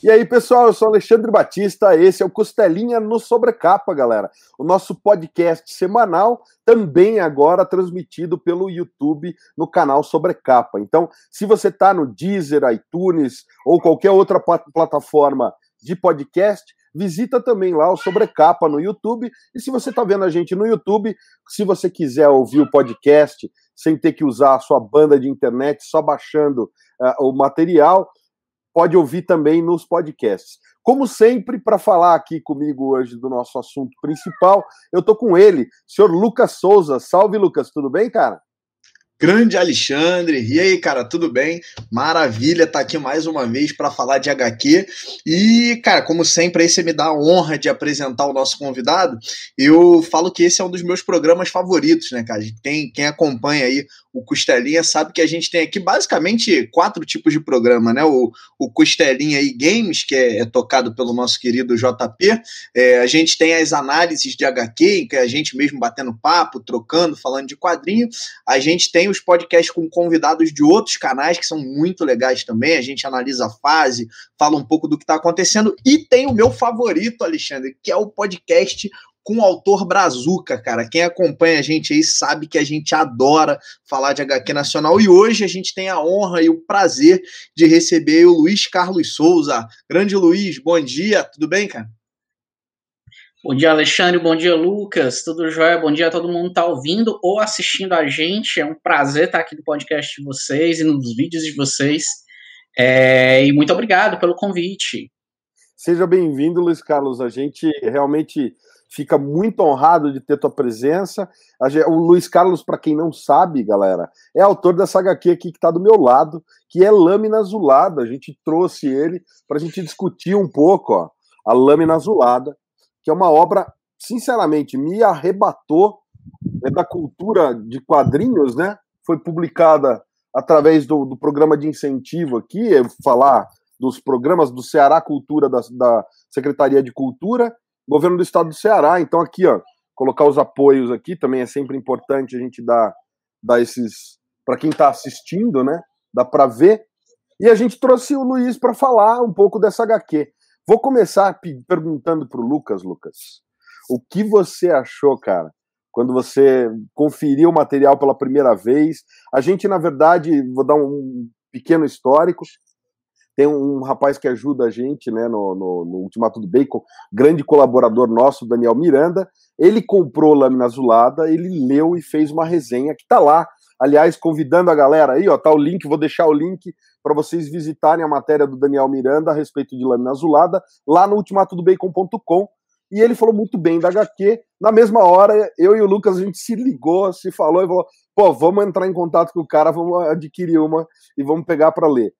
E aí, pessoal, eu sou Alexandre Batista, esse é o Costelinha no Sobrecapa, galera. O nosso podcast semanal, também agora transmitido pelo YouTube no canal Sobrecapa. Então, se você está no Deezer, iTunes ou qualquer outra plataforma de podcast, visita também lá o Sobrecapa no YouTube. E se você está vendo a gente no YouTube, se você quiser ouvir o podcast sem ter que usar a sua banda de internet, só baixando uh, o material, pode ouvir também nos podcasts. Como sempre, para falar aqui comigo hoje do nosso assunto principal, eu tô com ele, senhor Lucas Souza. Salve, Lucas, tudo bem, cara? Grande Alexandre, e aí, cara, tudo bem? Maravilha, tá aqui mais uma vez para falar de HQ. E, cara, como sempre, aí você me dá a honra de apresentar o nosso convidado. Eu falo que esse é um dos meus programas favoritos, né, cara? Quem, quem acompanha aí o Costelinha sabe que a gente tem aqui basicamente quatro tipos de programa, né? O, o Costelinha e Games, que é, é tocado pelo nosso querido JP. É, a gente tem as análises de HQ, em que a gente mesmo batendo papo, trocando, falando de quadrinho. A gente tem os podcasts com convidados de outros canais que são muito legais também. A gente analisa a fase, fala um pouco do que está acontecendo. E tem o meu favorito, Alexandre, que é o podcast com o autor Brazuca, cara. Quem acompanha a gente aí sabe que a gente adora falar de HQ nacional e hoje a gente tem a honra e o prazer de receber o Luiz Carlos Souza. Grande Luiz, bom dia, tudo bem, cara? Bom dia, Alexandre. Bom dia, Lucas. Tudo jóia? Bom dia a todo mundo que está ouvindo ou assistindo a gente. É um prazer estar aqui no podcast de vocês e nos vídeos de vocês. É... E muito obrigado pelo convite. Seja bem-vindo, Luiz Carlos. A gente realmente fica muito honrado de ter tua presença. O Luiz Carlos, para quem não sabe, galera, é autor dessa HQ aqui que está do meu lado, que é Lâmina Azulada. A gente trouxe ele para a gente discutir um pouco ó, a Lâmina Azulada que é uma obra, sinceramente, me arrebatou é da cultura de quadrinhos, né? Foi publicada através do, do programa de incentivo aqui, falar dos programas do Ceará Cultura, da, da Secretaria de Cultura, governo do Estado do Ceará. Então, aqui, ó, colocar os apoios aqui também é sempre importante a gente dar, dar esses. Para quem está assistindo, né? Dá para ver. E a gente trouxe o Luiz para falar um pouco dessa HQ. Vou começar perguntando para o Lucas, Lucas, o que você achou, cara, quando você conferiu o material pela primeira vez? A gente, na verdade, vou dar um pequeno histórico. Tem um rapaz que ajuda a gente né, no, no, no Ultimato do Bacon, grande colaborador nosso, Daniel Miranda. Ele comprou Lâmina Azulada, ele leu e fez uma resenha que está lá Aliás, convidando a galera aí, ó, tá o link, vou deixar o link para vocês visitarem a matéria do Daniel Miranda a respeito de lâmina azulada lá no ultimatodobacon.com. E ele falou muito bem da HQ. Na mesma hora, eu e o Lucas, a gente se ligou, se falou e falou: pô, vamos entrar em contato com o cara, vamos adquirir uma e vamos pegar para ler.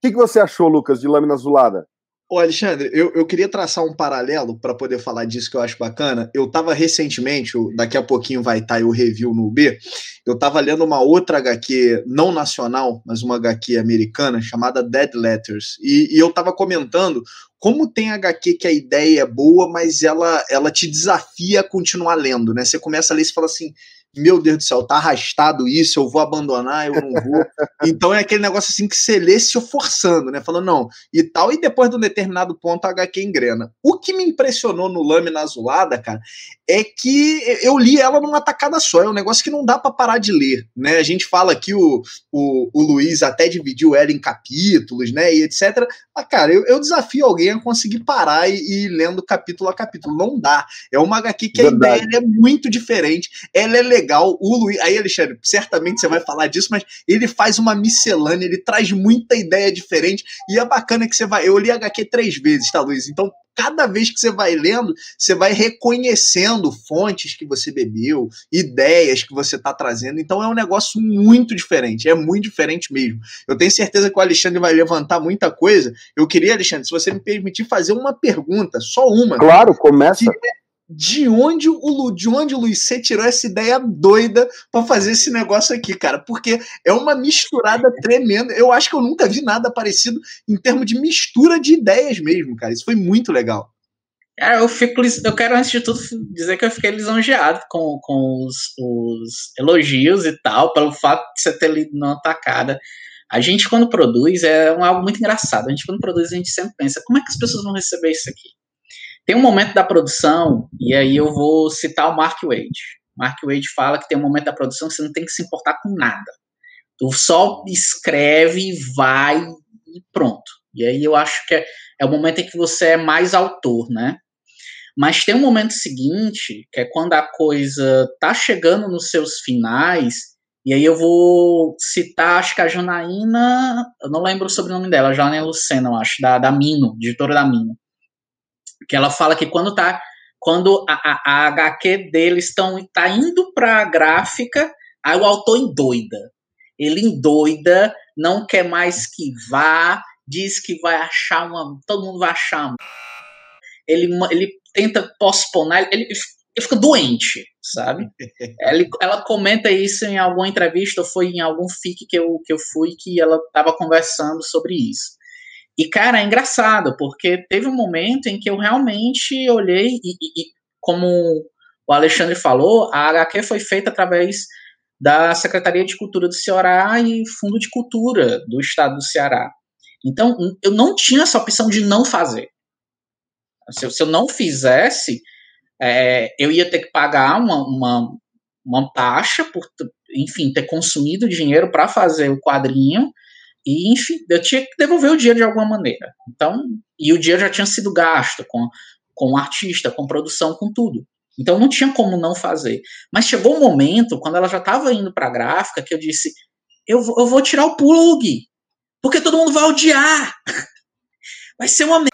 O que, que você achou, Lucas, de lâmina azulada? Ô, Alexandre, eu, eu queria traçar um paralelo para poder falar disso que eu acho bacana. Eu estava recentemente, daqui a pouquinho vai estar tá o review no B, eu estava lendo uma outra HQ, não nacional, mas uma HQ americana, chamada Dead Letters. E, e eu estava comentando como tem HQ que a ideia é boa, mas ela, ela te desafia a continuar lendo, né? Você começa a ler e fala assim meu Deus do céu, tá arrastado isso, eu vou abandonar, eu não vou. então é aquele negócio assim que você lê se forçando, né? Falando, não, e tal, e depois de um determinado ponto a HQ engrena. O que me impressionou no Lâmina Azulada, cara, é que eu li ela numa tacada só, é um negócio que não dá para parar de ler, né? A gente fala que o, o, o Luiz até dividiu ela em capítulos, né, e etc. Mas, cara, eu, eu desafio alguém a conseguir parar e, e ir lendo capítulo a capítulo. Não dá. É uma HQ que Verdade. a ideia é muito diferente, ela é legal. O Luiz, aí, Alexandre, certamente você vai falar disso, mas ele faz uma miscelânea, ele traz muita ideia diferente. E é bacana que você vai. Eu li HQ três vezes, tá, Luiz? Então, cada vez que você vai lendo, você vai reconhecendo fontes que você bebeu, ideias que você está trazendo. Então é um negócio muito diferente, é muito diferente mesmo. Eu tenho certeza que o Alexandre vai levantar muita coisa. Eu queria, Alexandre, se você me permitir fazer uma pergunta, só uma. Claro, começa. Que é de onde o de onde o Luiz C tirou essa ideia doida para fazer esse negócio aqui, cara? Porque é uma misturada tremenda. Eu acho que eu nunca vi nada parecido em termos de mistura de ideias mesmo, cara. Isso foi muito legal. Cara, eu fico. Eu quero, antes de tudo, dizer que eu fiquei lisonjeado com, com os, os elogios e tal, pelo fato de você ter lido na tacada. A gente, quando produz, é um, algo muito engraçado. A gente, quando produz, a gente sempre pensa, como é que as pessoas vão receber isso aqui? Tem um momento da produção, e aí eu vou citar o Mark Wade. Mark Wade fala que tem um momento da produção que você não tem que se importar com nada. Tu só escreve, vai e pronto. E aí eu acho que é, é o momento em que você é mais autor, né? Mas tem um momento seguinte, que é quando a coisa tá chegando nos seus finais, e aí eu vou citar, acho que a Janaína, eu não lembro o sobrenome dela, Janaína Lucena, eu acho, da, da Mino, editora da Mino. Que ela fala que quando tá quando a, a, a HQ deles estão tá indo para a gráfica, aí o autor endoida. Ele endoida, não quer mais que vá, diz que vai achar uma. Todo mundo vai achar uma. Ele, ele tenta posponar, ele, ele fica doente, sabe? ela, ela comenta isso em alguma entrevista, ou foi em algum FIC que eu, que eu fui, que ela estava conversando sobre isso. E, cara, é engraçado, porque teve um momento em que eu realmente olhei, e, e, e como o Alexandre falou, a HQ foi feita através da Secretaria de Cultura do Ceará e Fundo de Cultura do Estado do Ceará. Então, eu não tinha essa opção de não fazer. Se eu, se eu não fizesse, é, eu ia ter que pagar uma, uma, uma taxa por, enfim, ter consumido dinheiro para fazer o quadrinho e, enfim, eu tinha que devolver o dinheiro de alguma maneira. Então, e o dinheiro já tinha sido gasto com, com artista, com produção, com tudo. Então não tinha como não fazer. Mas chegou um momento, quando ela já estava indo para a gráfica, que eu disse: eu, eu vou tirar o plug, porque todo mundo vai odiar. Vai ser uma merda.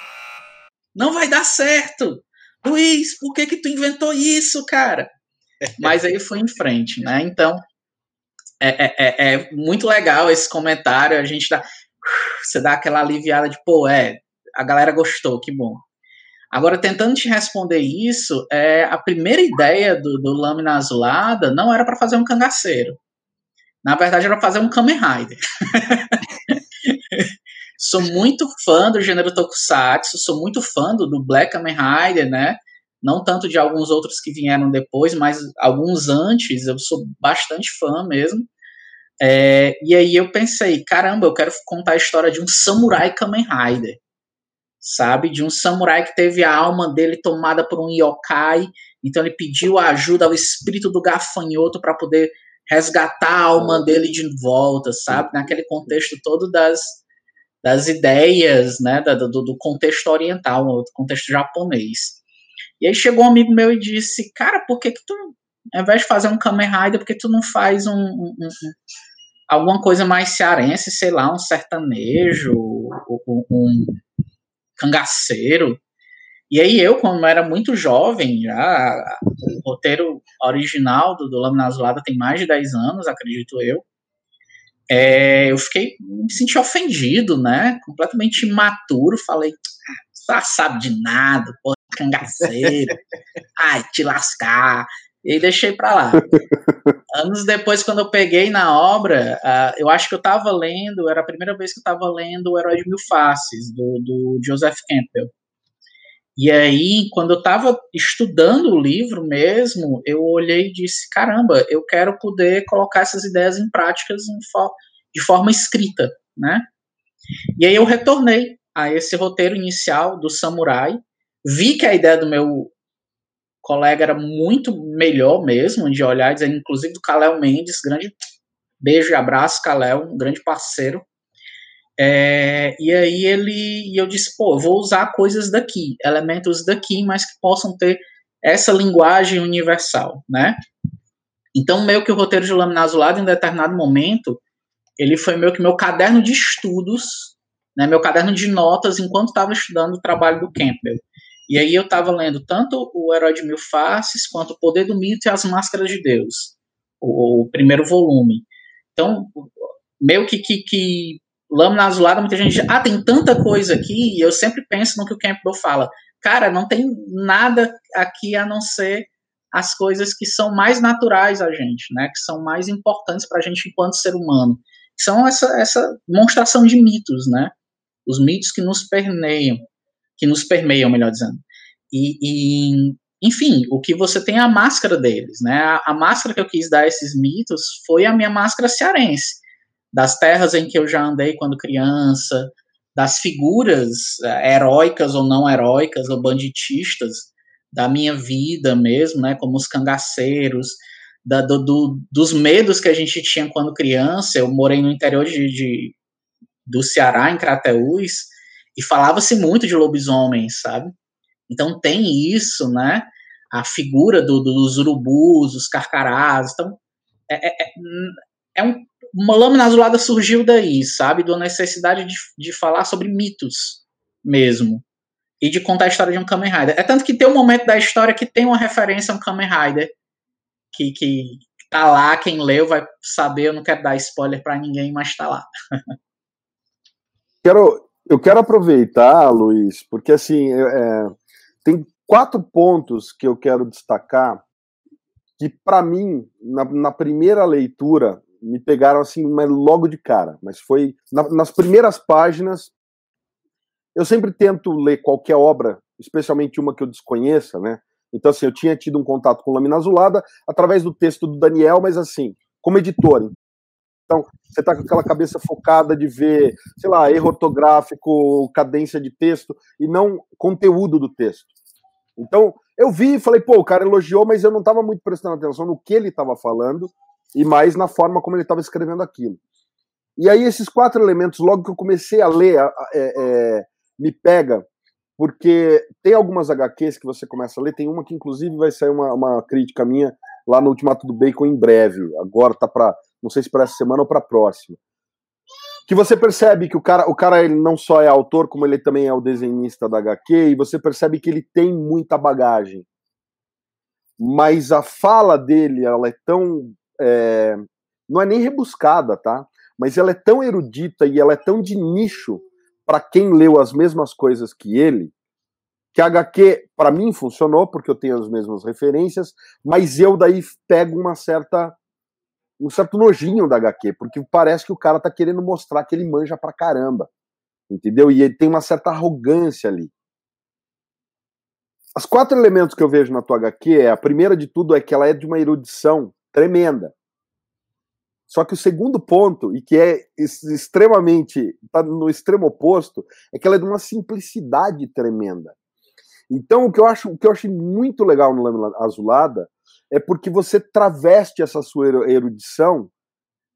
Não vai dar certo. Luiz, por que que tu inventou isso, cara? Mas aí foi em frente, né? Então, é, é, é, é, muito legal esse comentário. A gente dá. Você dá aquela aliviada de, pô, é, a galera gostou, que bom. Agora, tentando te responder isso, é, a primeira ideia do, do Lâmina Azulada não era para fazer um cangaceiro. Na verdade, era fazer um Kamen Rider. sou muito fã do gênero Tokusatsu, sou muito fã do, do Black Kamen Rider, né? Não tanto de alguns outros que vieram depois, mas alguns antes, eu sou bastante fã mesmo. É, e aí eu pensei, caramba, eu quero contar a história de um samurai Kamen Rider, sabe? De um samurai que teve a alma dele tomada por um yokai, então ele pediu ajuda ao espírito do gafanhoto para poder resgatar a alma dele de volta, sabe? Naquele contexto todo das, das ideias, né, do, do contexto oriental, do contexto japonês. E aí chegou um amigo meu e disse, cara, por que que tu, ao invés de fazer um Kamen Rider, por que tu não faz um, um, um alguma coisa mais cearense, sei lá, um sertanejo, um, um cangaceiro? E aí eu, como era muito jovem, já, o roteiro original do, do Lâmina Azulada tem mais de 10 anos, acredito eu, é, eu fiquei, me senti ofendido, né, completamente imaturo, falei, ah, sabe de nada, pô, cangaceiro, ai, te lascar, e deixei para lá. Anos depois, quando eu peguei na obra, uh, eu acho que eu estava lendo, era a primeira vez que eu estava lendo O Herói de Mil Faces, do, do Joseph Campbell. E aí, quando eu estava estudando o livro mesmo, eu olhei e disse: caramba, eu quero poder colocar essas ideias em práticas em for de forma escrita, né? E aí eu retornei a esse roteiro inicial do Samurai, vi que a ideia do meu colega era muito melhor mesmo de olhar, inclusive do Kalel Mendes, grande beijo e abraço, Kalel, um grande parceiro. É, e aí ele, e eu disse, pô, vou usar coisas daqui, elementos daqui, mas que possam ter essa linguagem universal, né? Então, meio que o roteiro de Lâmina Azulada, em determinado momento, ele foi meio que meu caderno de estudos, né, meu caderno de notas enquanto estava estudando o trabalho do Campbell. E aí eu estava lendo tanto o Herói de Mil Faces, quanto o Poder do Mito e as Máscaras de Deus, o, o primeiro volume. Então, meio que, que, que Lâmina Azulada, muita gente diz, ah, tem tanta coisa aqui, e eu sempre penso no que o Campbell fala. Cara, não tem nada aqui a não ser as coisas que são mais naturais a gente, né? Que são mais importantes para a gente enquanto ser humano. São essa, essa demonstração de mitos, né? Os mitos que nos permeiam, que nos permeiam, melhor dizendo. E, e enfim, o que você tem é a máscara deles, né? A, a, máscara que eu quis dar a esses mitos foi a minha máscara cearense das terras em que eu já andei quando criança, das figuras é, heróicas ou não heróicas ou banditistas da minha vida mesmo, né, como os cangaceiros, da, do, do, dos medos que a gente tinha quando criança. Eu morei no interior de, de do Ceará, em Crateús, e falava-se muito de lobisomens, sabe? Então tem isso, né? A figura do, dos urubus, os carcarás. Então, é, é, é um, uma lâmina azulada surgiu daí, sabe? Da necessidade de, de falar sobre mitos mesmo. E de contar a história de um Kamen Rider. É tanto que tem um momento da história que tem uma referência a um Kamen Rider que, que tá lá, quem leu vai saber, eu não quero dar spoiler para ninguém, mas tá lá. quero, eu quero aproveitar, Luiz, porque assim, é, tem quatro pontos que eu quero destacar que, para mim, na, na, primeira leitura, me pegaram assim logo de cara, mas foi na, nas primeiras páginas. Eu sempre tento ler qualquer obra, especialmente uma que eu desconheça, né? Então, assim, eu tinha tido um contato com Lâmina Azulada através do texto do Daniel, mas assim, como editor. Então, você está com aquela cabeça focada de ver, sei lá, erro ortográfico, cadência de texto, e não conteúdo do texto. Então, eu vi e falei, pô, o cara elogiou, mas eu não estava muito prestando atenção no que ele estava falando e mais na forma como ele estava escrevendo aquilo. E aí, esses quatro elementos, logo que eu comecei a ler, é, é, me pega porque tem algumas HQs que você começa a ler, tem uma que inclusive vai sair uma, uma crítica minha lá no Ultimato do Bacon em breve. Agora tá para, não sei se para essa semana ou para próxima. Que você percebe que o cara, o cara ele não só é autor, como ele também é o desenhista da HQ, e você percebe que ele tem muita bagagem. Mas a fala dele, ela é tão. É, não é nem rebuscada, tá? Mas ela é tão erudita e ela é tão de nicho para quem leu as mesmas coisas que ele, que a HQ, para mim, funcionou, porque eu tenho as mesmas referências, mas eu daí pego uma certa um certo nojinho da HQ, porque parece que o cara tá querendo mostrar que ele manja pra caramba. Entendeu? E ele tem uma certa arrogância ali. As quatro elementos que eu vejo na tua HQ é a primeira de tudo é que ela é de uma erudição tremenda. Só que o segundo ponto, e que é extremamente, está no extremo oposto, é que ela é de uma simplicidade tremenda. Então, o que eu acho, o que eu achei muito legal no Lâmina Azulada é porque você traveste essa sua erudição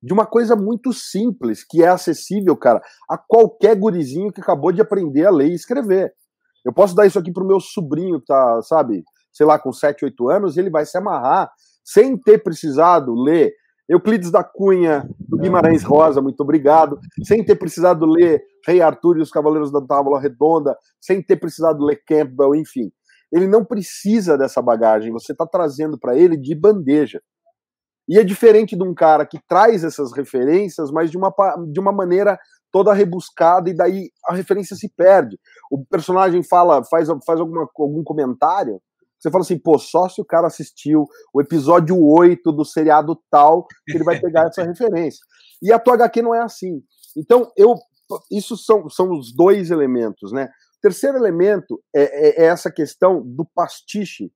de uma coisa muito simples, que é acessível, cara, a qualquer gurizinho que acabou de aprender a ler e escrever. Eu posso dar isso aqui pro meu sobrinho tá, sabe, sei lá, com 7, 8 anos, e ele vai se amarrar sem ter precisado ler Euclides da Cunha, do Guimarães Rosa, muito obrigado. Sem ter precisado ler Rei Arthur e os Cavaleiros da Tábua Redonda, sem ter precisado ler Campbell, enfim. Ele não precisa dessa bagagem, você está trazendo para ele de bandeja. E é diferente de um cara que traz essas referências, mas de uma, de uma maneira toda rebuscada, e daí a referência se perde. O personagem fala, faz, faz alguma, algum comentário, você fala assim, pô, só se o cara assistiu o episódio 8 do seriado tal, que ele vai pegar essa referência. E a tua HQ não é assim. Então, eu. Isso são, são os dois elementos, né? Terceiro elemento é, é, é essa questão do pastiche.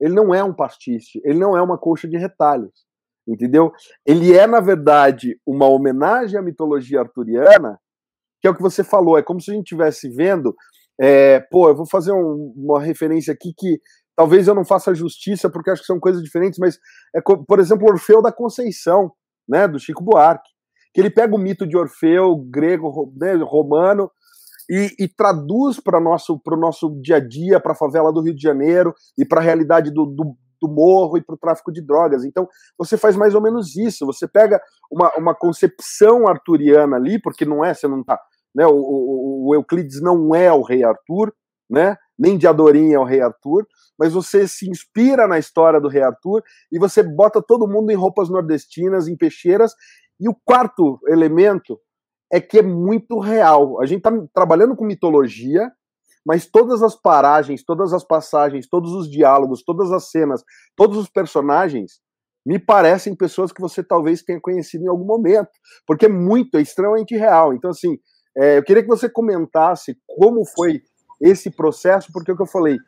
Ele não é um pastiche, ele não é uma colcha de retalhos, entendeu? Ele é, na verdade, uma homenagem à mitologia arturiana, que é o que você falou, é como se a gente estivesse vendo é, pô, eu vou fazer um, uma referência aqui que talvez eu não faça justiça porque acho que são coisas diferentes, mas é por exemplo Orfeu da Conceição, né, do Chico Buarque, que ele pega o mito de Orfeu grego, né, romano e, e traduz para nosso o nosso dia a dia, para a favela do Rio de Janeiro e para a realidade do, do, do morro e para o tráfico de drogas. Então você faz mais ou menos isso. Você pega uma, uma concepção arturiana ali, porque não é, você não tá, né? O, o, o Euclides não é o rei Arthur, né? Nem de Adorim é o rei Arthur, mas você se inspira na história do Rei Arthur e você bota todo mundo em roupas nordestinas, em peixeiras. E o quarto elemento é que é muito real. A gente está trabalhando com mitologia, mas todas as paragens, todas as passagens, todos os diálogos, todas as cenas, todos os personagens me parecem pessoas que você talvez tenha conhecido em algum momento, porque é muito, é extremamente real. Então, assim, é, eu queria que você comentasse como foi esse processo, porque é o que eu falei,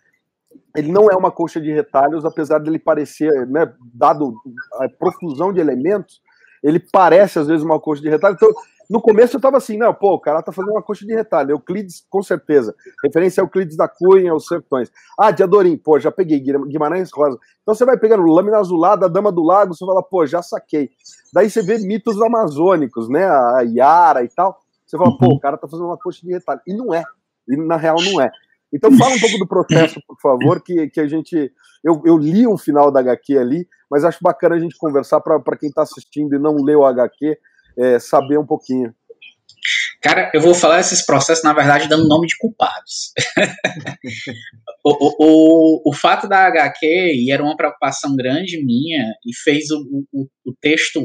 ele não é uma coxa de retalhos, apesar dele parecer, né, dado a profusão de elementos, ele parece às vezes uma coxa de retalho. Então, no começo eu tava assim, não, pô, o cara tá fazendo uma coxa de retalho. Euclides, com certeza. Referência ao Euclides da Cunha, os Sertões. Ah, de Adorim, pô, já peguei. Guimarães Rosa. Então você vai pegando Lâmina Azulada, Dama do Lago, você fala, pô, já saquei. Daí você vê mitos amazônicos, né? A Yara e tal. Você fala, pô, o cara tá fazendo uma coxa de retalho. E não é. E na real não é. Então fala um pouco do processo, por favor, que, que a gente. Eu, eu li o final da HQ ali, mas acho bacana a gente conversar para quem está assistindo e não leu o HQ, é, saber um pouquinho. Cara, eu vou falar esses processos, na verdade, dando nome de culpados. o, o, o, o, fato da HQ, e era uma preocupação grande minha, e fez o, o, o texto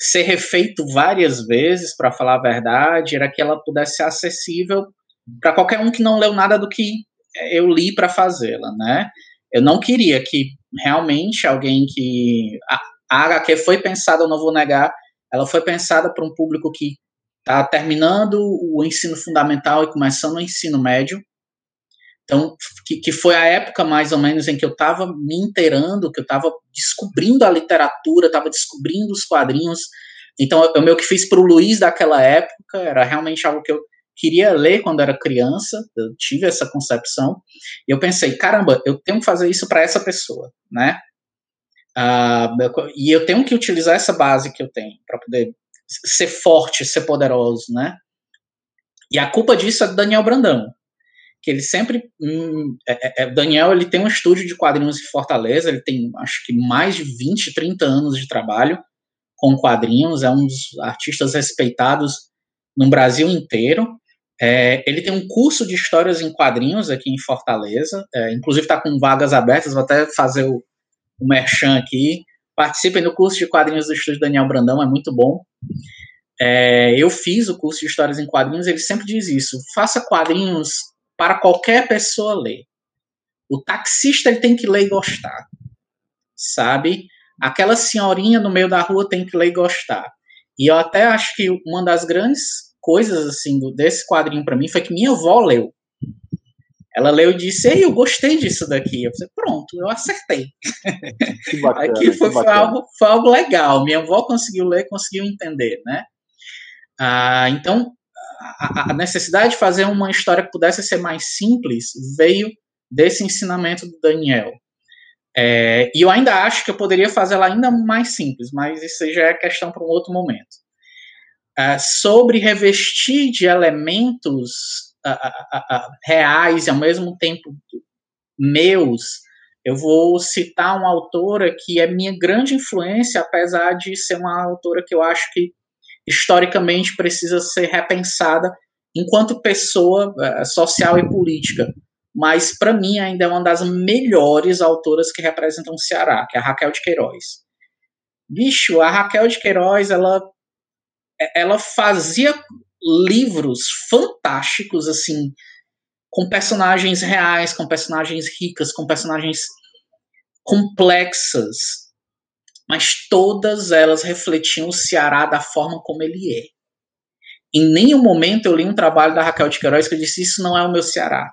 ser refeito várias vezes, para falar a verdade, era que ela pudesse ser acessível para qualquer um que não leu nada do que eu li para fazê-la, né? Eu não queria que realmente alguém que a, a HQ foi pensada, eu não vou negar, ela foi pensada para um público que está terminando o ensino fundamental e começando o ensino médio. Então, que, que foi a época mais ou menos em que eu estava me inteirando, que eu estava descobrindo a literatura, estava descobrindo os quadrinhos. Então, eu, eu meio que fiz para o Luiz daquela época, era realmente algo que eu queria ler quando era criança, eu tive essa concepção, e eu pensei, caramba, eu tenho que fazer isso para essa pessoa, né? Uh, e eu tenho que utilizar essa base que eu tenho para poder ser forte, ser poderoso, né? E a culpa disso é do Daniel Brandão, que ele sempre, hum, é, é, é Daniel, ele tem um estúdio de quadrinhos em Fortaleza, ele tem, acho que mais de 20, 30 anos de trabalho com quadrinhos, é um dos artistas respeitados no Brasil inteiro. É, ele tem um curso de histórias em quadrinhos aqui em Fortaleza, é, inclusive está com vagas abertas, vou até fazer o, o merchan aqui. Participem do curso de quadrinhos do Estúdio Daniel Brandão, é muito bom. É, eu fiz o curso de histórias em quadrinhos, ele sempre diz isso: faça quadrinhos para qualquer pessoa ler. O taxista ele tem que ler e gostar, sabe? Aquela senhorinha no meio da rua tem que ler e gostar. E eu até acho que uma das grandes coisas assim desse quadrinho para mim foi que minha avó leu. Ela leu e disse: Ei, eu gostei disso daqui. Eu falei: Pronto, eu acertei. Bacana, Aqui foi, foi, algo, foi algo legal. Minha avó conseguiu ler, conseguiu entender, né? Ah, então, a, a necessidade de fazer uma história que pudesse ser mais simples veio desse ensinamento do Daniel. É, e eu ainda acho que eu poderia fazê-la ainda mais simples, mas isso já é questão para um outro momento. Uh, sobre revestir de elementos reais e ao mesmo tempo meus, eu vou citar uma autora que é minha grande influência, apesar de ser uma autora que eu acho que historicamente precisa ser repensada enquanto pessoa social e política. Mas para mim ainda é uma das melhores autoras que representam o Ceará, que é a Raquel de Queiroz. Bicho, a Raquel de Queiroz, ela ela fazia livros fantásticos, assim, com personagens reais, com personagens ricas, com personagens complexas, mas todas elas refletiam o Ceará da forma como ele é. Em nenhum momento eu li um trabalho da Raquel de Queiroz que eu disse: Isso não é o meu Ceará.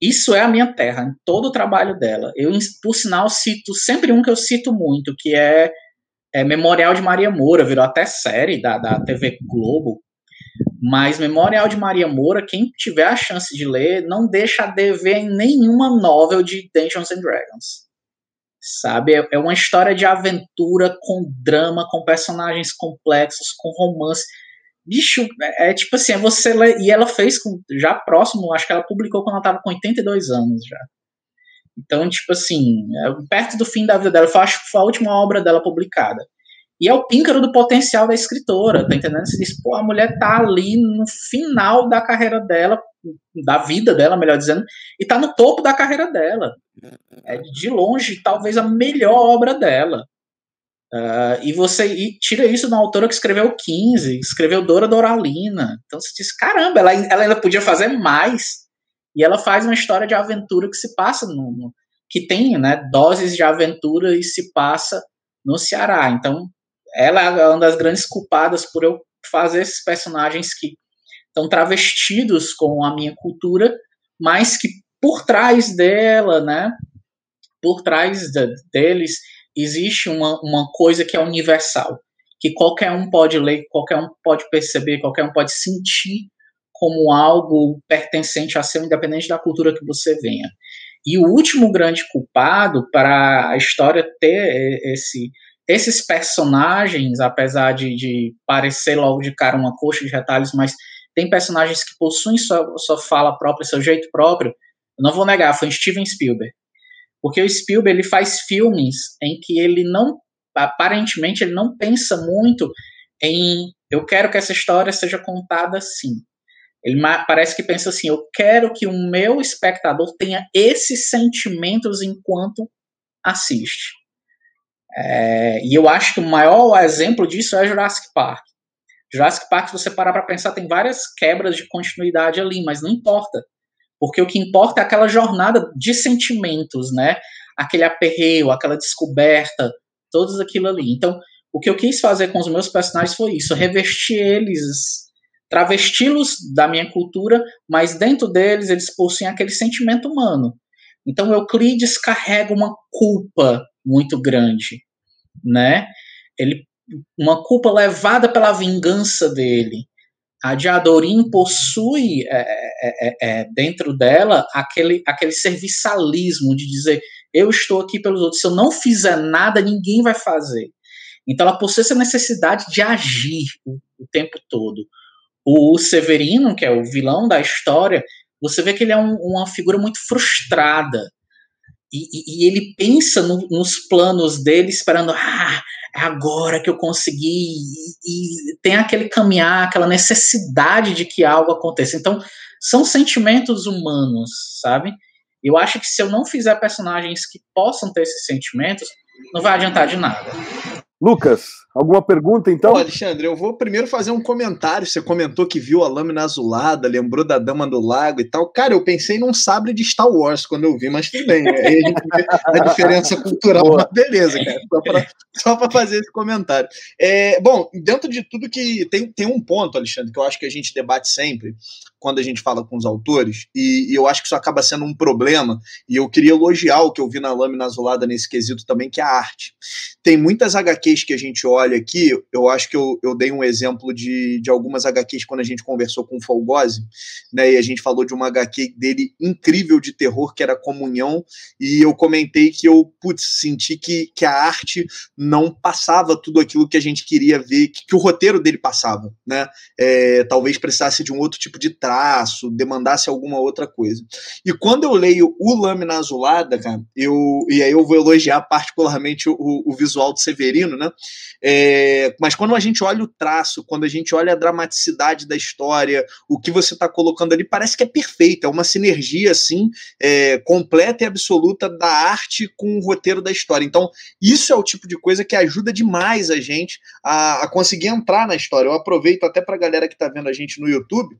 Isso é a minha terra, em todo o trabalho dela. Eu, por sinal, cito sempre um que eu cito muito, que é é, Memorial de Maria Moura, virou até série da, da TV Globo. Mas Memorial de Maria Moura, quem tiver a chance de ler, não deixa a dever em nenhuma novel de Dungeons and Dragons. Sabe? É, é uma história de aventura com drama, com personagens complexos, com romance. Bicho, é, é tipo assim, é você lê, e ela fez com, já próximo, acho que ela publicou quando ela tava com 82 anos já. Então, tipo assim, é perto do fim da vida dela, eu acho que foi a última obra dela publicada. E é o píncaro do potencial da escritora, tá entendendo? Você diz, pô, a mulher tá ali no final da carreira dela, da vida dela, melhor dizendo, e tá no topo da carreira dela. É de longe, talvez a melhor obra dela. Uh, e você e tira isso da autora que escreveu 15, escreveu Dora Doralina. Então você diz, caramba, ela, ela ainda podia fazer mais. E ela faz uma história de aventura que se passa no, no que tem, né, doses de aventura e se passa no Ceará. Então, ela é uma das grandes culpadas por eu fazer esses personagens que estão travestidos com a minha cultura, mas que por trás dela, né, por trás de, deles existe uma, uma coisa que é universal, que qualquer um pode ler, qualquer um pode perceber, qualquer um pode sentir como algo pertencente a seu, independente da cultura que você venha. E o último grande culpado para a história ter esse, esses personagens, apesar de, de parecer logo de cara uma coxa de retalhos, mas tem personagens que possuem sua, sua fala própria, seu jeito próprio, eu não vou negar, foi Steven Spielberg. Porque o Spielberg ele faz filmes em que ele não, aparentemente, ele não pensa muito em eu quero que essa história seja contada assim. Ele parece que pensa assim: eu quero que o meu espectador tenha esses sentimentos enquanto assiste. É, e eu acho que o maior exemplo disso é Jurassic Park. Jurassic Park, se você parar para pensar, tem várias quebras de continuidade ali, mas não importa. Porque o que importa é aquela jornada de sentimentos, né? Aquele aperreio, aquela descoberta, todos aquilo ali. Então, o que eu quis fazer com os meus personagens foi isso, revestir eles, travesti-los da minha cultura, mas dentro deles eles possuem aquele sentimento humano. Então Euclides carrega uma culpa muito grande, né? Ele uma culpa levada pela vingança dele. A Diadorim possui é, é, é, é, dentro dela aquele, aquele serviçalismo de dizer eu estou aqui pelos outros, se eu não fizer nada, ninguém vai fazer. Então ela possui essa necessidade de agir o, o tempo todo. O Severino, que é o vilão da história, você vê que ele é um, uma figura muito frustrada. E, e, e ele pensa no, nos planos dele, esperando, ah, é agora que eu consegui, e, e, tem aquele caminhar, aquela necessidade de que algo aconteça. Então, são sentimentos humanos, sabe? Eu acho que se eu não fizer personagens que possam ter esses sentimentos, não vai adiantar de nada. Lucas, alguma pergunta então? Ô, Alexandre, eu vou primeiro fazer um comentário. Você comentou que viu a lâmina azulada, lembrou da Dama do Lago e tal. Cara, eu pensei num sabre de Star Wars quando eu vi, mas tudo bem. Aí a diferença cultural. Mas beleza, cara. Só para fazer esse comentário. É, bom, dentro de tudo que. Tem, tem um ponto, Alexandre, que eu acho que a gente debate sempre quando a gente fala com os autores, e, e, eu acho que isso acaba sendo um problema, e eu queria elogiar o que eu vi na lâmina azulada nesse quesito também, que é a arte. Tem muitas HQs que a gente olha aqui, eu acho que eu, eu dei um exemplo de, de algumas HQs quando a gente conversou com o Folgose, né, e a gente falou de uma HQ dele incrível de terror, que era Comunhão, e eu comentei que eu, putz, senti que, que a arte não passava tudo aquilo que a gente queria ver, que, que o roteiro dele passava, né, é, talvez precisasse de um outro tipo de traço, traço, demandasse alguma outra coisa. E quando eu leio o Lâmina Azulada, cara, eu, e aí eu vou elogiar particularmente o, o visual do Severino, né? É, mas quando a gente olha o traço, quando a gente olha a dramaticidade da história, o que você está colocando ali parece que é perfeito, é uma sinergia assim, é, completa e absoluta da arte com o roteiro da história. Então, isso é o tipo de coisa que ajuda demais a gente a, a conseguir entrar na história. Eu aproveito até para a galera que está vendo a gente no YouTube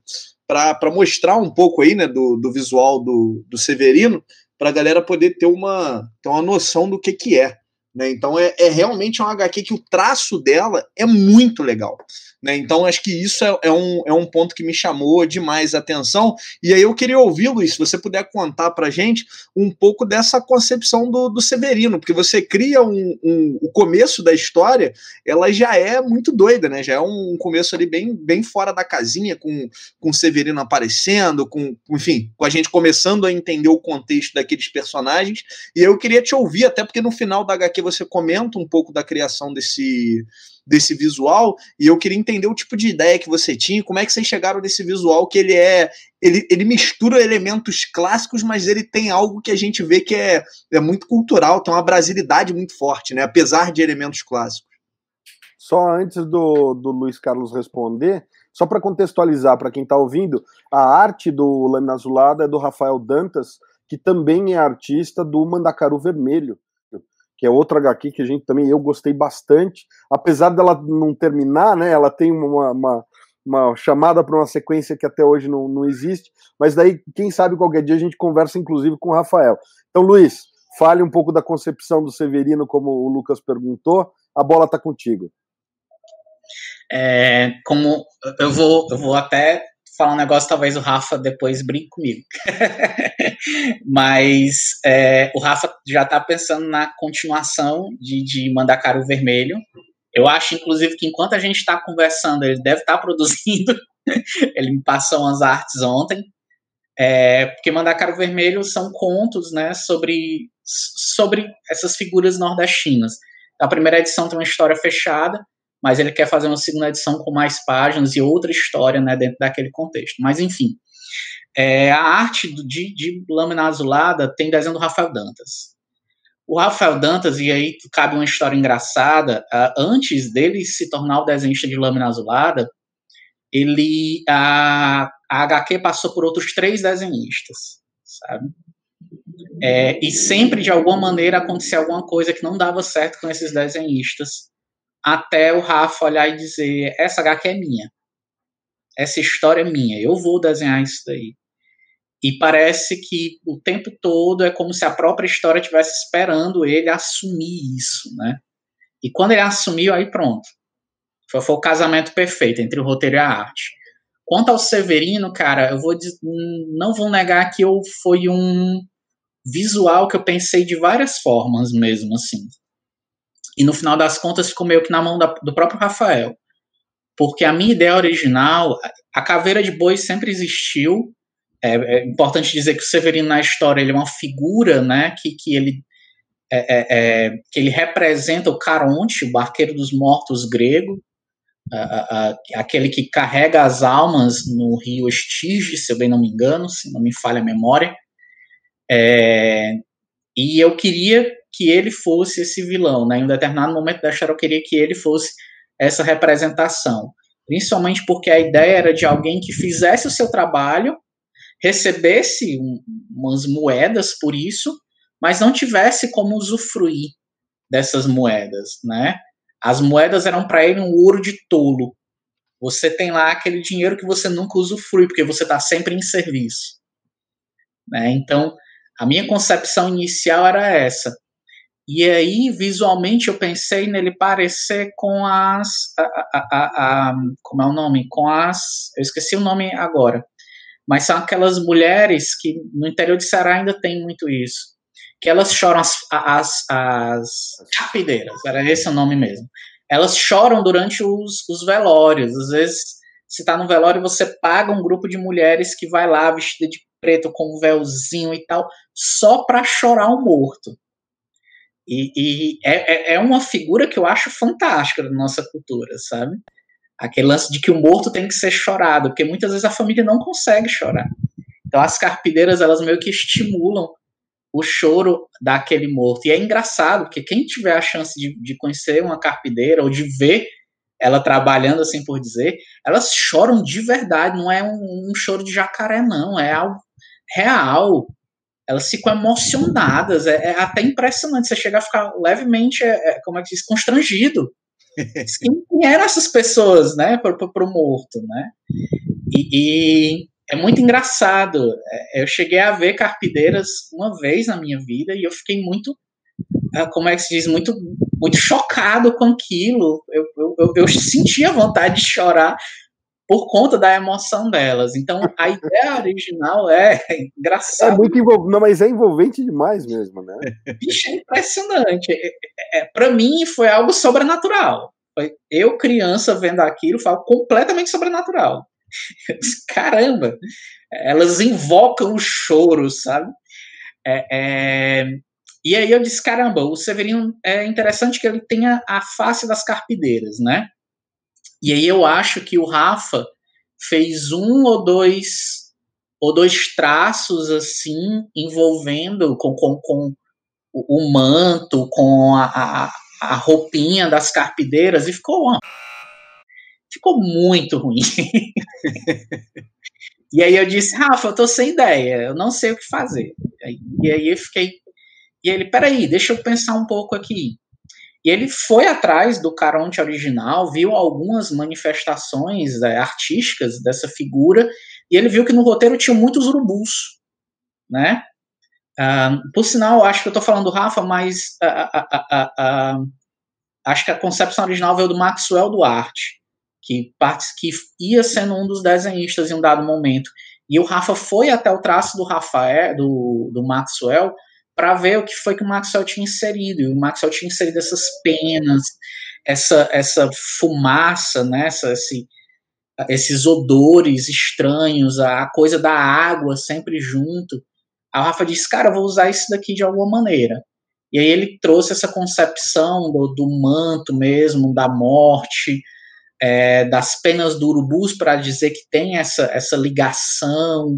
para mostrar um pouco aí, né, do, do visual do, do Severino, para a galera poder ter uma, ter uma noção do que, que é. Né? Então é, é realmente um HQ que o traço dela é muito legal. Né? Então, acho que isso é, é, um, é um ponto que me chamou demais a atenção. E aí eu queria ouvir, Luiz, se você puder contar para gente um pouco dessa concepção do, do Severino, porque você cria um, um, o começo da história, ela já é muito doida, né? Já é um começo ali bem, bem fora da casinha, com, com o Severino aparecendo, com, enfim, com a gente começando a entender o contexto daqueles personagens. E eu queria te ouvir, até porque no final da HQ você comenta um pouco da criação desse desse visual, e eu queria entender o tipo de ideia que você tinha, como é que vocês chegaram nesse visual que ele é. Ele, ele mistura elementos clássicos, mas ele tem algo que a gente vê que é, é muito cultural, tem uma brasilidade muito forte, né? Apesar de elementos clássicos. Só antes do, do Luiz Carlos responder, só para contextualizar para quem está ouvindo, a arte do Lâmina Azulada é do Rafael Dantas, que também é artista do Mandacaru Vermelho, que é outra HQ que a gente também eu gostei bastante, apesar dela não terminar, né? Ela tem uma, uma, uma chamada para uma sequência que até hoje não, não existe, mas daí, quem sabe qualquer dia a gente conversa inclusive com o Rafael. Então, Luiz, fale um pouco da concepção do Severino, como o Lucas perguntou, a bola está contigo. É, como eu vou, eu vou até falar um negócio, talvez o Rafa depois brinque comigo. Mas é, o Rafa já está pensando na continuação de, de Mandacaru Vermelho. Eu acho, inclusive, que enquanto a gente está conversando, ele deve estar tá produzindo. ele me passou umas artes ontem. É, porque Mandacaru Vermelho são contos né, sobre, sobre essas figuras nordestinas. A primeira edição tem uma história fechada, mas ele quer fazer uma segunda edição com mais páginas e outra história né, dentro daquele contexto. Mas, enfim, é, a arte de, de Lâmina Azulada tem desenho do Rafael Dantas. O Rafael Dantas, e aí cabe uma história engraçada, uh, antes dele se tornar o desenhista de Lâmina Azulada, ele, a, a HQ passou por outros três desenhistas, sabe? É, e sempre, de alguma maneira, acontecia alguma coisa que não dava certo com esses desenhistas, até o Rafa olhar e dizer: essa HQ é minha, essa história é minha, eu vou desenhar isso daí. E parece que o tempo todo é como se a própria história estivesse esperando ele assumir isso, né? E quando ele assumiu, aí pronto. Foi, foi o casamento perfeito entre o roteiro e a arte. Quanto ao Severino, cara, eu vou não vou negar que eu foi um visual que eu pensei de várias formas mesmo, assim. E no final das contas ficou meio que na mão da, do próprio Rafael. Porque a minha ideia original, a caveira de boi sempre existiu. É, é importante dizer que o Severino na história ele é uma figura, né, que, que ele é, é, é que ele representa o Caronte, o barqueiro dos mortos grego, aquele que carrega as almas no rio Estige, se eu bem não me engano, se não me falha a memória. É, e eu queria que ele fosse esse vilão, né? Em um determinado momento da história eu queria que ele fosse essa representação, principalmente porque a ideia era de alguém que fizesse o seu trabalho, recebesse um, umas moedas por isso, mas não tivesse como usufruir dessas moedas, né? As moedas eram para ele um ouro de tolo. Você tem lá aquele dinheiro que você nunca usufrui, porque você está sempre em serviço. Né? Então, a minha concepção inicial era essa. E aí, visualmente, eu pensei nele parecer com as. A, a, a, como é o nome? Com as. Eu esqueci o nome agora. Mas são aquelas mulheres que no interior de Ceará ainda tem muito isso. Que elas choram as, as, as capideiras, era esse o nome mesmo. Elas choram durante os, os velórios. Às vezes, se está no velório, você paga um grupo de mulheres que vai lá vestida de preto com um véuzinho e tal, só para chorar o morto. E, e é, é, é uma figura que eu acho fantástica da nossa cultura, sabe? Aquele lance de que o morto tem que ser chorado, porque muitas vezes a família não consegue chorar. Então as carpideiras, elas meio que estimulam o choro daquele morto. E é engraçado, porque quem tiver a chance de, de conhecer uma carpideira ou de ver ela trabalhando, assim por dizer, elas choram de verdade, não é um, um choro de jacaré, não, é algo real. Elas ficam emocionadas, é, é até impressionante. Você chega a ficar levemente, é, é, como é que diz, constrangido. Quem eram essas pessoas, né, para o morto, né? E, e, é muito engraçado. É, eu cheguei a ver carpideiras uma vez na minha vida e eu fiquei muito, é, como é que se diz, muito, muito chocado com aquilo. Eu, eu, eu, sentia vontade de chorar por conta da emoção delas. Então, a ideia original é engraçada. É muito envolvente, não, mas é envolvente demais mesmo, né? Bicho, é impressionante. É, é, é para mim, foi algo sobrenatural. Eu, criança, vendo aquilo, foi algo completamente sobrenatural. Caramba! Elas invocam o choro, sabe? É, é, e aí eu disse, caramba, o Severino é interessante que ele tenha a face das carpideiras, né? E aí eu acho que o Rafa fez um ou dois ou dois traços assim envolvendo com, com, com o manto, com a, a, a roupinha das carpideiras e ficou uma... ficou muito ruim. e aí eu disse, Rafa, eu tô sem ideia, eu não sei o que fazer. E aí eu fiquei, e ele, peraí, deixa eu pensar um pouco aqui. E ele foi atrás do Caronte original, viu algumas manifestações é, artísticas dessa figura, e ele viu que no roteiro tinha muitos urubus, né? Uh, por sinal, acho que eu estou falando do Rafa, mas uh, uh, acho que a concepção original veio do Maxwell Duarte. que, que ia sendo um dos desenhistas em um dado momento. E o Rafa foi até o traço do Rafael, do, do Maxwell, para ver o que foi que o Maxwell tinha inserido. E o Maxwell tinha inserido essas penas, essa, essa fumaça, né, essa, esse, esses odores estranhos, a coisa da água sempre junto. A Rafa disse, cara, eu vou usar isso daqui de alguma maneira. E aí ele trouxe essa concepção do, do manto mesmo, da morte, é, das penas do urubus para dizer que tem essa, essa ligação,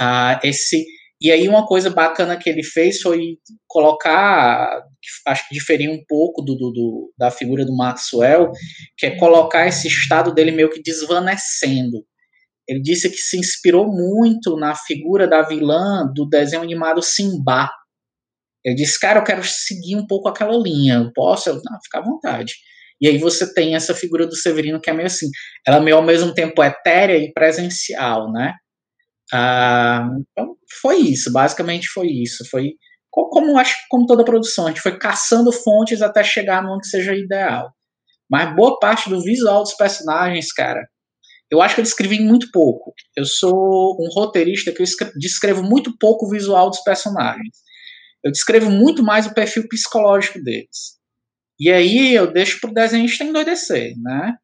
uh, esse e aí uma coisa bacana que ele fez foi colocar, acho que diferir um pouco do, do, do, da figura do Maxwell, que é colocar esse estado dele meio que desvanecendo. Ele disse que se inspirou muito na figura da vilã do desenho animado Simba. Ele disse, cara, eu quero seguir um pouco aquela linha, posso? Eu, não, fica à vontade. E aí você tem essa figura do Severino que é meio assim, ela meio ao mesmo tempo etérea e presencial, né? Ah, então foi isso, basicamente foi isso. Foi como acho como toda produção, a gente foi caçando fontes até chegar num que seja ideal. Mas boa parte do visual dos personagens, cara, eu acho que eu descrevi muito pouco. Eu sou um roteirista que eu descrevo muito pouco o visual dos personagens. Eu descrevo muito mais o perfil psicológico deles. E aí eu deixo pro desenhista endoidecer, né?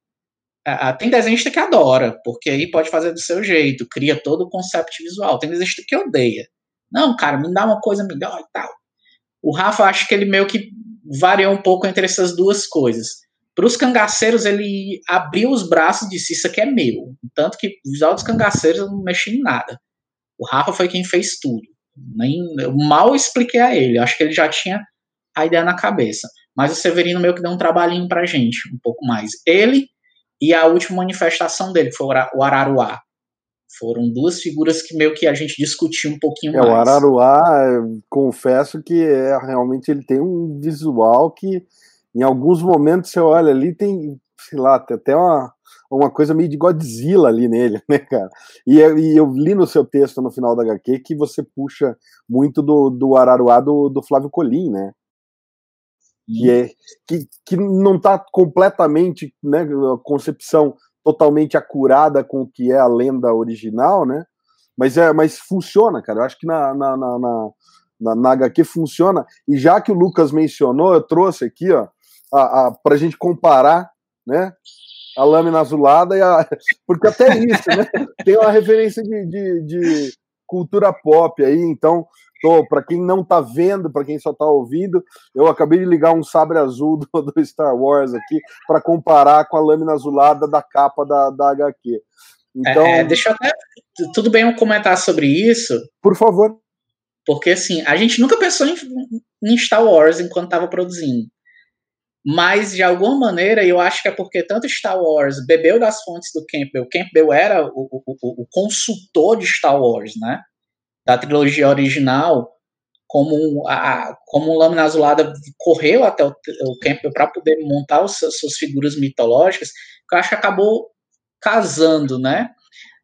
Tem desenhista que adora, porque aí pode fazer do seu jeito, cria todo o conceito visual. Tem desenhista que odeia. Não, cara, me dá uma coisa melhor e tal. O Rafa acho que ele meio que variou um pouco entre essas duas coisas. Para os cangaceiros, ele abriu os braços e disse: Isso aqui é meu. Tanto que o visual dos cangaceiros eu não mexi em nada. O Rafa foi quem fez tudo. Nem, eu mal expliquei a ele. Acho que ele já tinha a ideia na cabeça. Mas o Severino meio que deu um trabalhinho pra gente, um pouco mais. Ele e a última manifestação dele, que foi o Araruá. Foram duas figuras que meio que a gente discutiu um pouquinho é, mais. O Araruá, confesso que é, realmente ele tem um visual que, em alguns momentos, você olha ali, tem, sei lá, tem até uma, uma coisa meio de Godzilla ali nele, né, cara? E, e, eu li no seu texto no final da HQ que você puxa muito do, do Araruá do, do Flávio Colim, né? Que é que, que não está completamente, né, a concepção totalmente acurada com o que é a lenda original, né? Mas é, mas funciona, cara. Eu acho que na, na, na, na, na HQ funciona. E já que o Lucas mencionou, eu trouxe aqui, ó, a, a, gente comparar, né? A lâmina azulada e a. Porque até isso, né? Tem uma referência de, de, de cultura pop aí, então Tô, para quem não tá vendo, para quem só tá ouvindo, eu acabei de ligar um sabre azul do, do Star Wars aqui para comparar com a lâmina azulada da capa da, da HQ. Então, é, deixa eu até. Tudo bem eu comentar sobre isso? Por favor. Porque assim, a gente nunca pensou em, em Star Wars enquanto estava produzindo. Mas, de alguma maneira, eu acho que é porque tanto Star Wars bebeu das fontes do Campbell. Campbell era o, o, o, o consultor de Star Wars, né? Da trilogia original, como a como Lâmina Azulada correu até o, o Campbell para poder montar os, suas figuras mitológicas, que eu acho que acabou casando, né?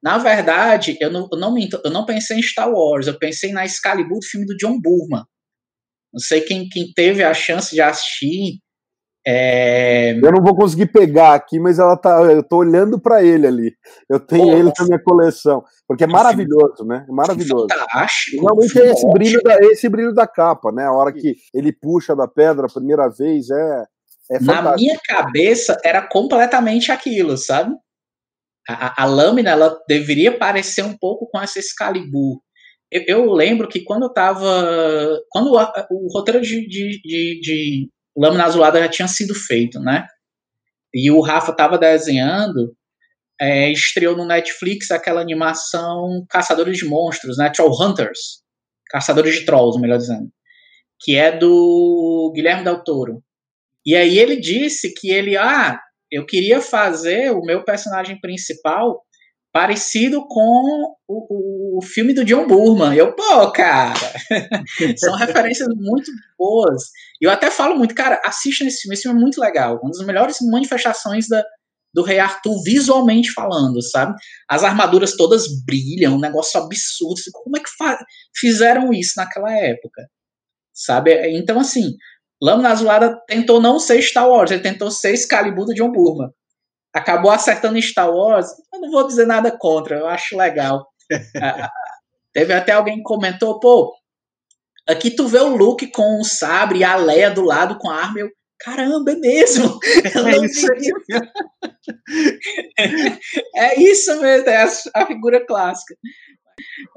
Na verdade, eu não, eu não, eu não pensei em Star Wars, eu pensei na Excalibur do filme do John Burman. Não sei quem, quem teve a chance de assistir, é... Eu não vou conseguir pegar aqui, mas ela tá, eu tô olhando para ele ali. Eu tenho Pô, ele na minha coleção, porque é maravilhoso, né? É maravilhoso. Fantástico. Realmente é esse brilho, da, esse brilho da capa, né? A hora que ele puxa da pedra a primeira vez é, é Na minha cabeça era completamente aquilo, sabe? A, a, a, lâmina ela deveria parecer um pouco com essa Excalibur. Eu, eu lembro que quando eu tava. Quando o, o roteiro de, de, de, de Lâmina Azulada já tinha sido feito, né? E o Rafa estava desenhando, é, estreou no Netflix aquela animação Caçadores de Monstros, né? Troll Hunters. Caçadores de Trolls, melhor dizendo. Que é do Guilherme Del Toro. E aí ele disse que ele, ah, eu queria fazer o meu personagem principal parecido com o, o, filme do John Burman. Eu, pô, cara, são referências muito boas. E eu até falo muito, cara, assista esse filme, esse filme é muito legal. Uma das melhores manifestações da, do Rei Arthur visualmente falando, sabe? As armaduras todas brilham, um negócio absurdo. Como é que fizeram isso naquela época? Sabe? Então, assim, Lâmina Azulada tentou não ser Star Wars, ele tentou ser Excalibur do John Burman. Acabou acertando Star Wars. Eu não vou dizer nada contra, eu acho legal. Ah, teve até alguém que comentou, pô, aqui tu vê o Luke com o sabre e a Leia do lado com a arma. Eu, caramba, é mesmo. É, isso é isso mesmo, é a, figura clássica.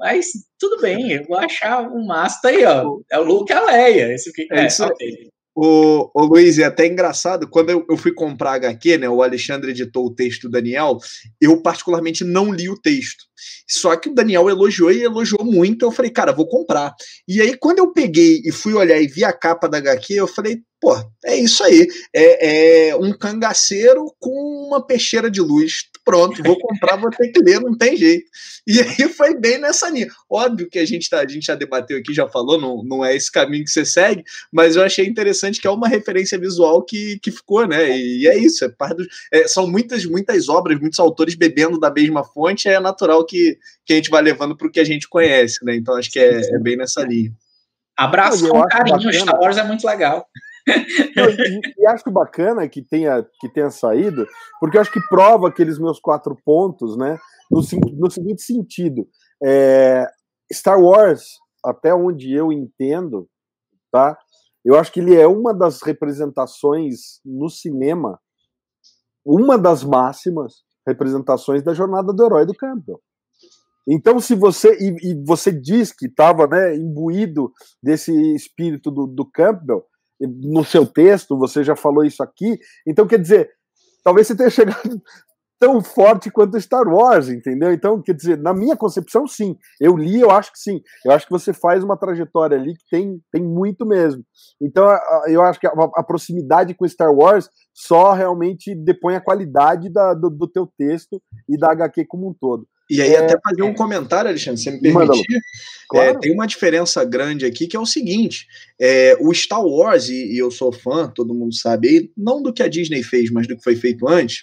Mas tudo bem, eu vou achar um massa aí, ó. É o Luke e a Leia. Esse fica, é, isso, okay. O Luiz, é até engraçado, quando eu, eu fui comprar HQ, né, o Alexandre editou o texto do Daniel, eu particularmente não li o texto. Só que o Daniel elogiou e elogiou muito, eu falei, cara, vou comprar. E aí, quando eu peguei e fui olhar e vi a capa da HQ, eu falei, pô, é isso aí. É, é um cangaceiro com uma peixeira de luz. Pronto, vou comprar, vou ter que ler, não tem jeito. E aí foi bem nessa linha. Óbvio que a gente, tá, a gente já debateu aqui, já falou, não, não é esse caminho que você segue, mas eu achei interessante que é uma referência visual que, que ficou, né? E, é isso, é parte do, é, são muitas, muitas obras, muitos autores bebendo da mesma fonte, é natural que, que a gente vai levando para o que a gente conhece, né? Então acho que é, é bem nessa linha. Abraço com carinho, Star Wars é muito legal. E, e, acho bacana que tenha, que tenha saído, porque eu acho que prova aqueles meus quatro pontos, né? No, no seguinte sentido: é, Star Wars, até onde eu entendo, tá? Eu acho que ele é uma das representações no cinema, uma das máximas representações da jornada do herói do Campbell. Então, se você e, e você diz que estava né, imbuído desse espírito do, do Campbell, no seu texto, você já falou isso aqui. Então, quer dizer, talvez você tenha chegado tão forte quanto Star Wars, entendeu? Então, quer dizer, na minha concepção, sim. Eu li, eu acho que sim. Eu acho que você faz uma trajetória ali que tem, tem muito mesmo. Então, eu acho que a, a proximidade com Star Wars só realmente depõe a qualidade da, do, do teu texto e da HQ como um todo. E aí, é, até fazer um comentário, Alexandre, se me permitir. É, claro. É, tem uma diferença grande aqui que é o seguinte: é, o Star Wars, e, e, eu sou fã, todo mundo sabe não do que a Disney fez, mas do que foi feito antes.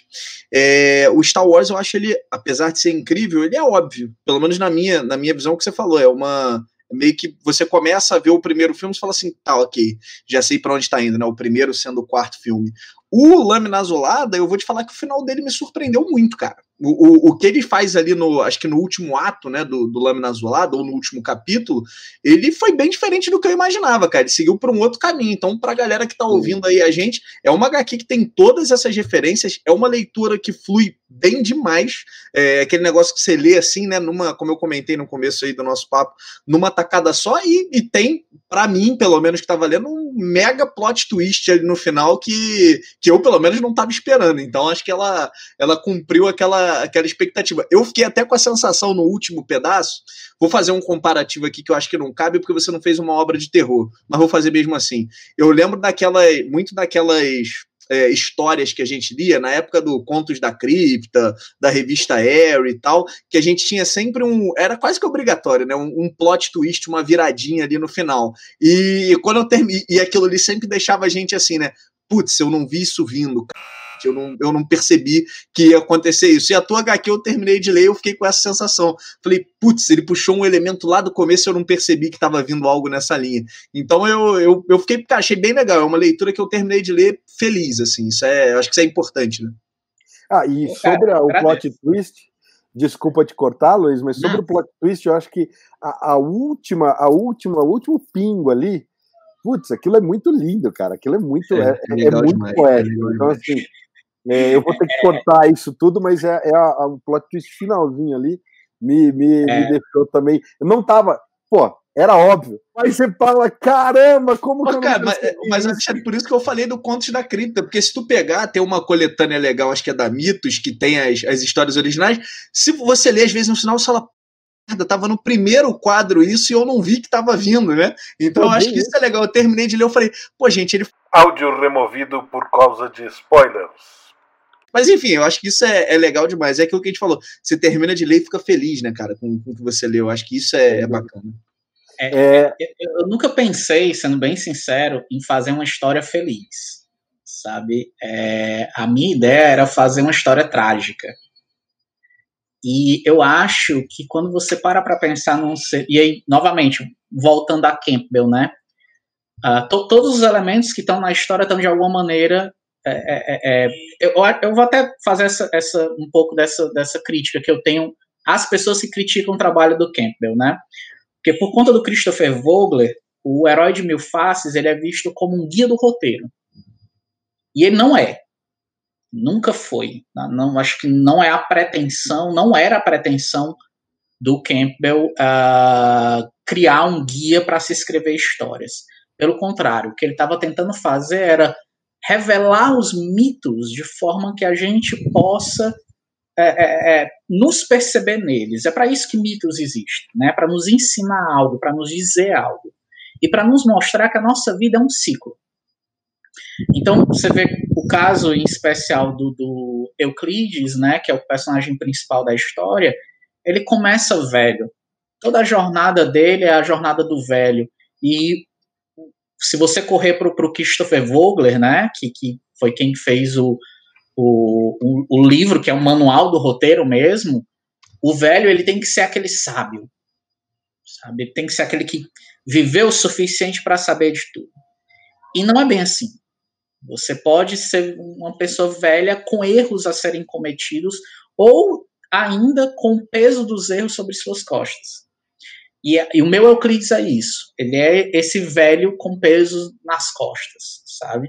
É, o Star Wars, eu acho ele, apesar de ser incrível, ele é óbvio. Pelo menos na minha, na minha visão, o que você falou. É uma meio que você começa a ver o primeiro filme e fala assim, tá, ok, já sei para onde está indo, né? O primeiro sendo o quarto filme. O Lâmina Azulada, eu vou te falar que o final dele me surpreendeu muito, cara. O, o, o que ele faz ali no, acho que no último ato, né, do, do Lâmina Azulada, ou no último capítulo, ele foi bem diferente do que eu imaginava, cara. Ele seguiu por um outro caminho. Então, pra galera que tá ouvindo aí a gente, é uma HQ que tem todas essas referências, é uma leitura que flui bem demais. É aquele negócio que você lê assim, né, numa, como eu comentei no começo aí do nosso papo, numa tacada só, e, e tem, para mim, pelo menos que tava lendo, um mega plot twist ali no final que, que eu, pelo menos, não tava esperando. Então, acho que ela, ela cumpriu aquela, aquela expectativa. Eu fiquei até com a sensação no último pedaço, vou fazer um comparativo aqui que eu acho que não cabe, porque você não fez uma obra de terror, mas vou fazer mesmo assim. Eu lembro daquela, muito daquelas é, histórias que a gente lia na época do Contos da Cripta, da revista Air e tal, que a gente tinha sempre um. Era quase que obrigatório, né? Um, um plot twist, uma viradinha ali no final. E, e quando eu termino. E aquilo ali sempre deixava a gente assim, né? Putz, eu não vi isso vindo, cara eu não, eu não percebi que ia acontecer isso. E a tua HQ eu terminei de ler eu fiquei com essa sensação. Falei, putz, ele puxou um elemento lá do começo e eu não percebi que estava vindo algo nessa linha. Então eu, eu, eu fiquei, cara, achei bem legal. É uma leitura que eu terminei de ler feliz, assim. Isso é, eu acho que isso é importante, né? Ah, e sobre o plot twist, desculpa te cortar, Luiz, mas sobre não. o plot twist, eu acho que a, a última, a última, o último pingo ali, putz, aquilo é muito lindo, cara. Aquilo é muito, é, é, é, é muito demais, poético. então, assim, é, eu vou ter que cortar isso tudo, mas é, é a, a, o plot twist finalzinho ali me, me, é. me deixou também. Eu não tava, pô, era óbvio. Mas você fala, caramba, como Pô, que eu cara, mas, mas é por isso que eu falei do Contos da Cripta, porque se tu pegar, tem uma coletânea legal, acho que é da Mitos, que tem as, as histórias originais, se você ler, às vezes, no final, você fala, tava no primeiro quadro isso e eu não vi que tava vindo, né? Então eu acho que isso é legal. Eu terminei de ler, eu falei, pô, gente, ele. Áudio removido por causa de spoilers. Mas enfim, eu acho que isso é, é, legal demais. É aquilo que a gente falou. Você termina de ler e fica feliz, né, cara, com, com o que você leu. Eu acho que isso é, é bacana. É, é eu, eu, nunca pensei, sendo bem sincero, em fazer uma história feliz, sabe? É, a minha ideia era fazer uma história trágica. E eu acho que quando você para para pensar num ser, e aí novamente voltando a Campbell, né? Uh, to, todos os elementos que estão na história estão de alguma maneira é, é, é, eu, eu vou até fazer essa, essa, um pouco dessa, dessa crítica que eu tenho às pessoas que criticam o trabalho do Campbell, né? Porque por conta do Christopher Vogler, o Herói de Mil Faces ele é visto como um guia do roteiro. E ele não é. Nunca foi. Não, acho que não é a pretensão, não era a pretensão do Campbell uh, criar um guia para se escrever histórias. Pelo contrário, o que ele estava tentando fazer era revelar os mitos de forma que a gente possa é, é, é, nos perceber neles. É para isso que mitos existem, né? Para nos ensinar algo, para nos dizer algo e para nos mostrar que a nossa vida é um ciclo. Então você vê o caso em especial do, do Euclides, né? Que é o personagem principal da história. Ele começa velho. Toda a jornada dele é a jornada do velho e se você correr para o Christopher Vogler, né, que, que foi quem fez o, o, o, o, livro, que é um manual do roteiro mesmo, o velho ele tem que ser aquele sábio, sabe? Ele tem que ser aquele que viveu o suficiente para saber de tudo. E não é bem assim. Você pode ser uma pessoa velha com erros a serem cometidos ou ainda com o peso dos erros sobre suas costas. E, e, o meu Euclides é isso. Ele é esse velho com peso nas costas, sabe?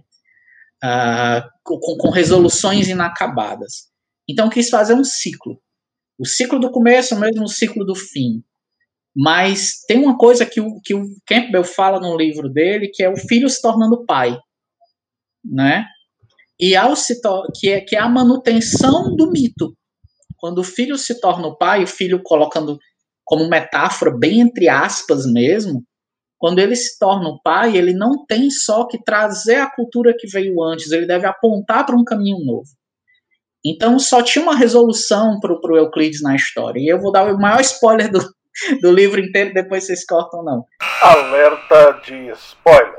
Uh, com, com, resoluções inacabadas. Então, quis fazer um ciclo. O ciclo do começo, o mesmo ciclo do fim. Mas tem uma coisa que o, que o Campbell fala no livro dele, que é o filho se tornando pai. Né? E ao se que, é, que é a manutenção do mito. Quando o filho se torna o pai, o filho colocando como metáfora, bem entre aspas mesmo, quando ele se torna o pai, ele não tem só que trazer a cultura que veio antes, ele deve apontar para um caminho novo. Então só tinha uma resolução para o Euclides na história. E eu vou dar o maior spoiler do, do livro inteiro, depois vocês cortam não. Alerta de spoilers.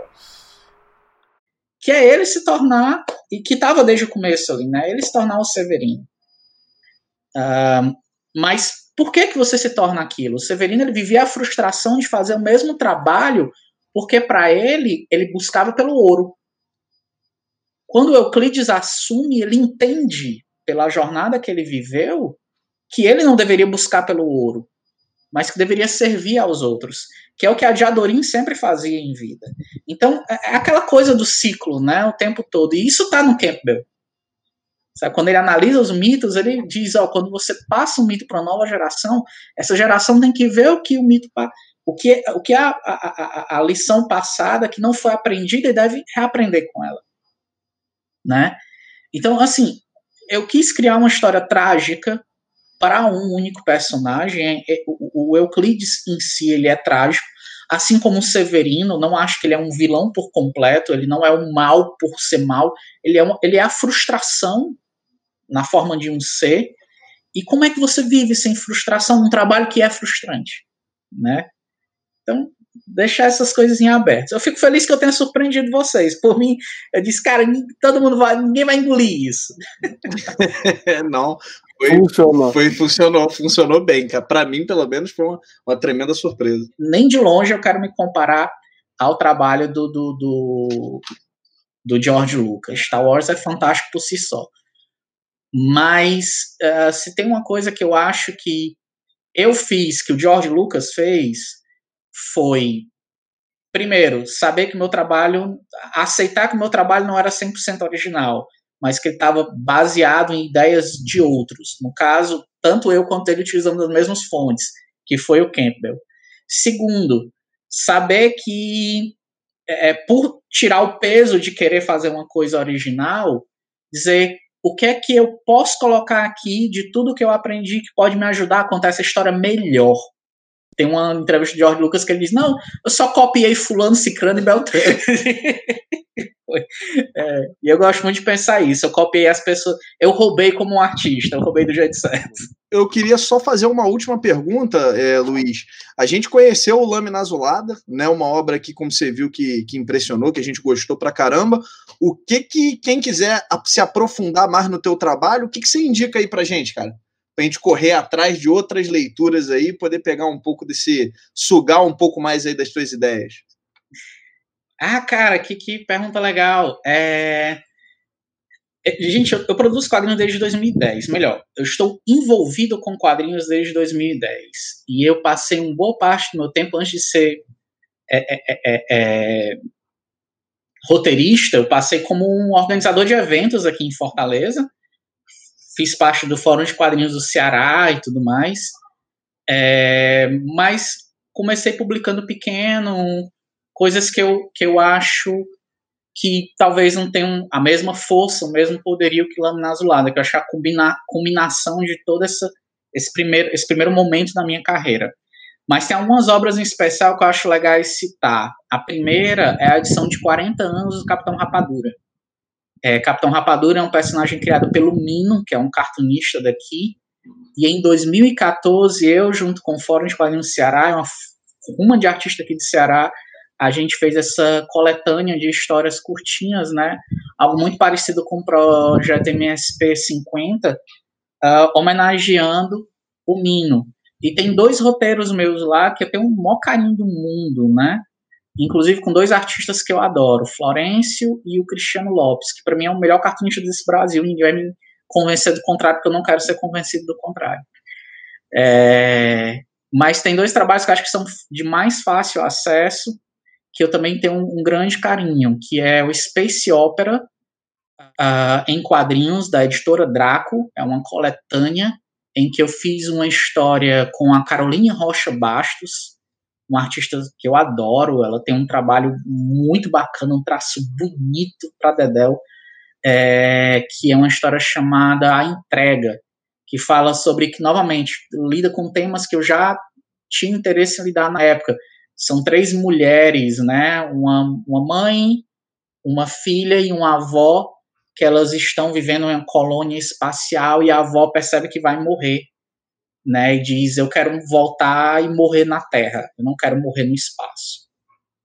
Que é ele se tornar, e que estava desde o começo ali, né? Ele se tornar o Severino. Uh, mas por que, que você se torna aquilo? O Severino ele vivia a frustração de fazer o mesmo trabalho, porque para ele, ele buscava pelo ouro. Quando Euclides assume, ele entende, pela jornada que ele viveu, que ele não deveria buscar pelo ouro, mas que deveria servir aos outros, que é o que a Diadorim sempre fazia em vida. Então, é, é aquela coisa do ciclo, né, o tempo todo. E isso está no Campbell. Sabe? Quando ele analisa os mitos, ele diz: ó, quando você passa um mito para uma nova geração, essa geração tem que ver o que o mito o que, o que a, a, a, a lição passada que não foi aprendida e deve reaprender com ela. Né? Então, assim, eu quis criar uma história trágica para um único personagem. É, o Euclides em si ele é trágico, assim como o Severino. Não acho que ele é um vilão por completo. Ele não é um mal por ser mal. Ele é, uma, ele é a frustração na forma de um ser. E como é que você vive sem frustração num trabalho que é frustrante, né? Então, deixar essas coisas em aberto. Eu fico feliz que eu tenha surpreendido vocês. Por mim, eu disse, cara, todo mundo vai, ninguém vai engolir isso. Não, foi, funcionou. Foi, funcionou, funcionou bem, cara. Para mim, pelo menos, foi uma, uma tremenda surpresa. Nem de longe eu quero me comparar ao trabalho do, do, do, do George Lucas. Star Wars é fantástico por si só. Mas uh, se tem uma coisa que eu acho que eu fiz, que o George Lucas fez, foi, primeiro, saber que meu trabalho, aceitar que meu trabalho não era 100% original, mas que ele estava baseado em ideias de outros. No caso, tanto eu quanto ele utilizamos as mesmas fontes, que foi o Campbell. Segundo, saber que, é, por tirar o peso de querer fazer uma coisa original, dizer o que é que eu posso colocar aqui de tudo que eu aprendi que pode me ajudar a contar essa história melhor. Tem uma entrevista de George Lucas que ele diz: Não, eu só copiei Fulano, Cicrano e Beltrano. é, e eu gosto muito de pensar isso. Eu copiei as pessoas. Eu roubei como um artista, eu roubei do jeito certo. Eu queria só fazer uma última pergunta, é, Luiz. A gente conheceu o Lâmina Azulada, né? Uma obra que, como você viu, que, que impressionou, que a gente gostou pra caramba. O que que quem quiser se aprofundar mais no teu trabalho, o que, que você indica aí pra gente, cara? para a gente correr atrás de outras leituras aí, poder pegar um pouco desse, sugar um pouco mais aí das tuas ideias. Ah, cara, que, que pergunta legal. É... É, gente, eu, eu, produzo quadrinhos desde 2010. Melhor, eu estou envolvido com quadrinhos desde 2010. E eu passei uma boa parte do meu tempo antes de ser é, é, é, é, roteirista. Eu passei como um organizador de eventos aqui em Fortaleza. Fiz parte do Fórum de Quadrinhos do Ceará e tudo mais. É, mas comecei publicando pequeno, coisas que eu, que eu acho que talvez não tenham a mesma força, o mesmo poderio que Lâmina Azulada, que eu acho é a combina, combinação de todo essa, esse, primeiro, esse primeiro momento da minha carreira. Mas tem algumas obras em especial que eu acho legais citar. A primeira é a edição de 40 anos do Capitão Rapadura. É, Capitão Rapadura é um personagem criado pelo Mino, que é um cartunista daqui. E em 2014, eu, junto com o Fórum de Quadrinhos do Ceará, uma, uma de artistas aqui do Ceará, a gente fez essa coletânea de histórias curtinhas, né? Algo muito parecido com o projeto MSP 50, uh, homenageando o Mino. E tem dois roteiros meus lá que eu tenho um maior carinho do mundo, né? Inclusive com dois artistas que eu adoro, Florencio e o Cristiano Lopes, que para mim é o melhor cartunista desse Brasil. Ninguém vai me convencer do contrário, porque eu não quero ser convencido do contrário. É... Mas tem dois trabalhos que eu acho que são de mais fácil acesso que eu também tenho um, um grande carinho, que é o Space Opera, uh, em quadrinhos, da editora Draco, é uma coletânea em que eu fiz uma história com a Caroline Rocha Bastos, uma artista que eu adoro, ela tem um trabalho muito bacana, um traço bonito para Dedel, é, que é uma história chamada A Entrega, que fala sobre que, novamente, lida com temas que eu já tinha interesse em lidar na época, são três mulheres, né? Uma, uma mãe, uma filha e uma avó que elas estão vivendo em uma colônia espacial e a avó percebe que vai morrer, né? E diz: Eu quero voltar e morrer na Terra, eu não quero morrer no espaço.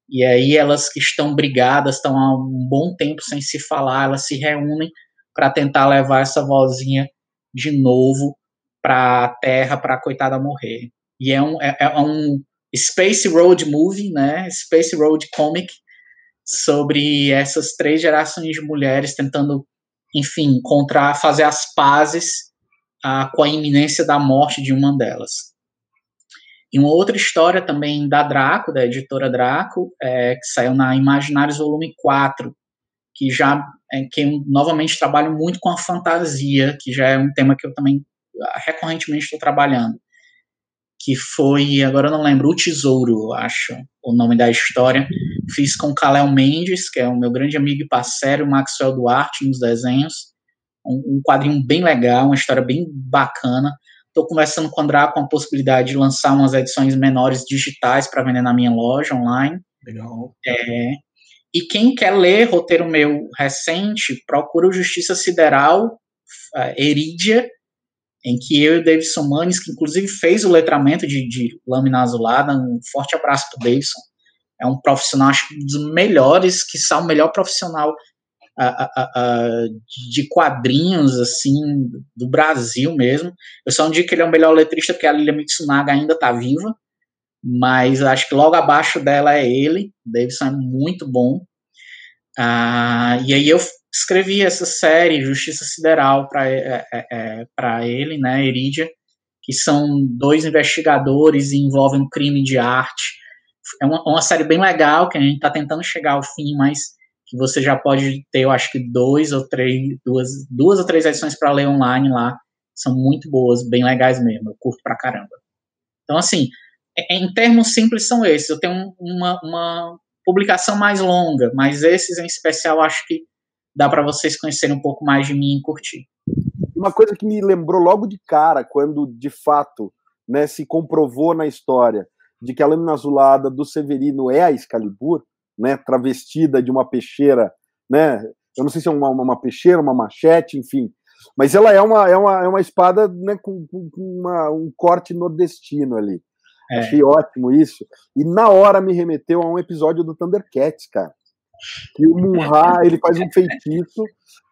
E aí elas que estão brigadas, estão há um bom tempo sem se falar, elas se reúnem para tentar levar essa vozinha de novo para a Terra, para a coitada morrer. E é um, é, é um Space Road Movie, né? Space Road Comic, sobre essas três gerações de mulheres tentando, enfim, encontrar, fazer as pazes ah, com a iminência da morte de uma delas. E uma outra história também da Draco, da editora Draco, é, que saiu na Imaginários Volume 4, que já é, que eu novamente trabalho muito com a fantasia, que já é um tema que eu também ah, recorrentemente estou trabalhando que foi, agora eu não lembro, O Tesouro, acho, o nome da história. Fiz com Kalel Mendes, que é o meu grande amigo e parceiro, Maxwell Duarte, nos desenhos. Um, um quadrinho bem legal, uma história bem bacana. Estou conversando com o André com a possibilidade de lançar umas edições menores digitais para vender na minha loja online. Legal. É, e quem quer ler roteiro meu recente, procura o Justiça Sideral, uh, Erídia, em que eu e o Davidson Manes, que inclusive fez o letramento de, de lâmina azulada, um forte abraço para o Davidson, é um profissional, acho um dos melhores, que são o melhor profissional uh, uh, uh, de quadrinhos, assim, do Brasil mesmo. Eu só não digo que ele é o melhor letrista, porque a Lilia Mitsunaga ainda está viva, mas acho que logo abaixo dela é ele, Davidson é muito bom. Ah, e aí eu escrevi essa série, Justiça Sideral, para é, é, é ele, né, Eridia, que são dois investigadores e envolvem um crime de arte. É uma, uma série bem legal, que a gente está tentando chegar ao fim, mas que você já pode ter, eu acho que dois ou três, duas, duas ou três edições para ler online lá. São muito boas, bem legais mesmo. Eu curto pra caramba. Então, assim, em termos simples são esses. Eu tenho uma, uma publicação mais longa, mas esses em especial acho que dá para vocês conhecerem um pouco mais de mim e curtir. Uma coisa que me lembrou logo de cara, quando de fato né, se comprovou na história de que a lâmina azulada do Severino é a Excalibur, né, travestida de uma peixeira, né, eu não sei se é uma, uma peixeira, uma machete, enfim, mas ela é uma, é uma, é uma espada né, com, com uma, um corte nordestino ali. É. Achei ótimo isso. E na hora me remeteu a um episódio do Thundercats, cara que o Munra ele faz um feitiço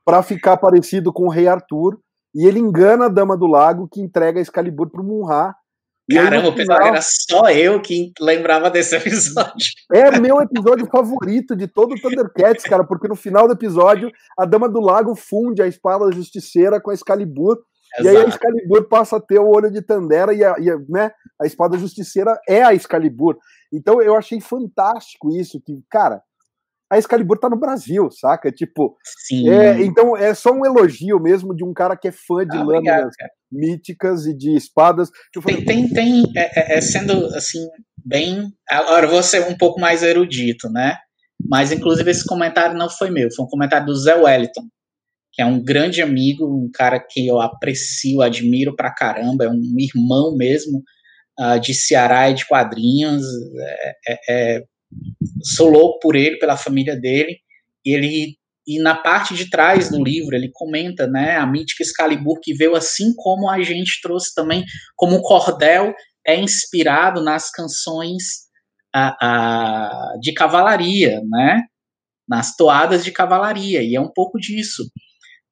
para ficar parecido com o Rei Arthur e ele engana a Dama do Lago que entrega a Excalibur para o Munra E Caramba, eu pensava que era só eu que lembrava desse episódio. É meu episódio favorito de todo o Thundercats, cara, porque no final do episódio a Dama do Lago funde a espada justiceira com a Excalibur. Exato. E aí a Excalibur passa a ter o olho de Tandera e a, e a, né, a espada justiceira é a Excalibur. Então eu achei fantástico isso, que, cara, a Excalibur tá no Brasil, saca? Tipo, Sim. É, então é só um elogio mesmo de um cara que é fã de ah, lâminas míticas e de espadas. Tem, tem, tem é, é, é, sendo assim, bem. Agora vou ser um pouco mais erudito, né? Mas inclusive esse comentário não foi meu, foi um comentário do Zé Wellington, que é um grande amigo, um cara que eu aprecio, admiro pra caramba, é um irmão mesmo uh, de Ceará e de quadrinhos. É, é, é sou louco por ele, pela família dele, e ele e na parte de trás do livro ele comenta, né, a mítica Excalibur que veio assim como a gente trouxe também, como o cordel é inspirado nas canções a, a, de cavalaria, né, nas toadas de cavalaria, e é um pouco disso.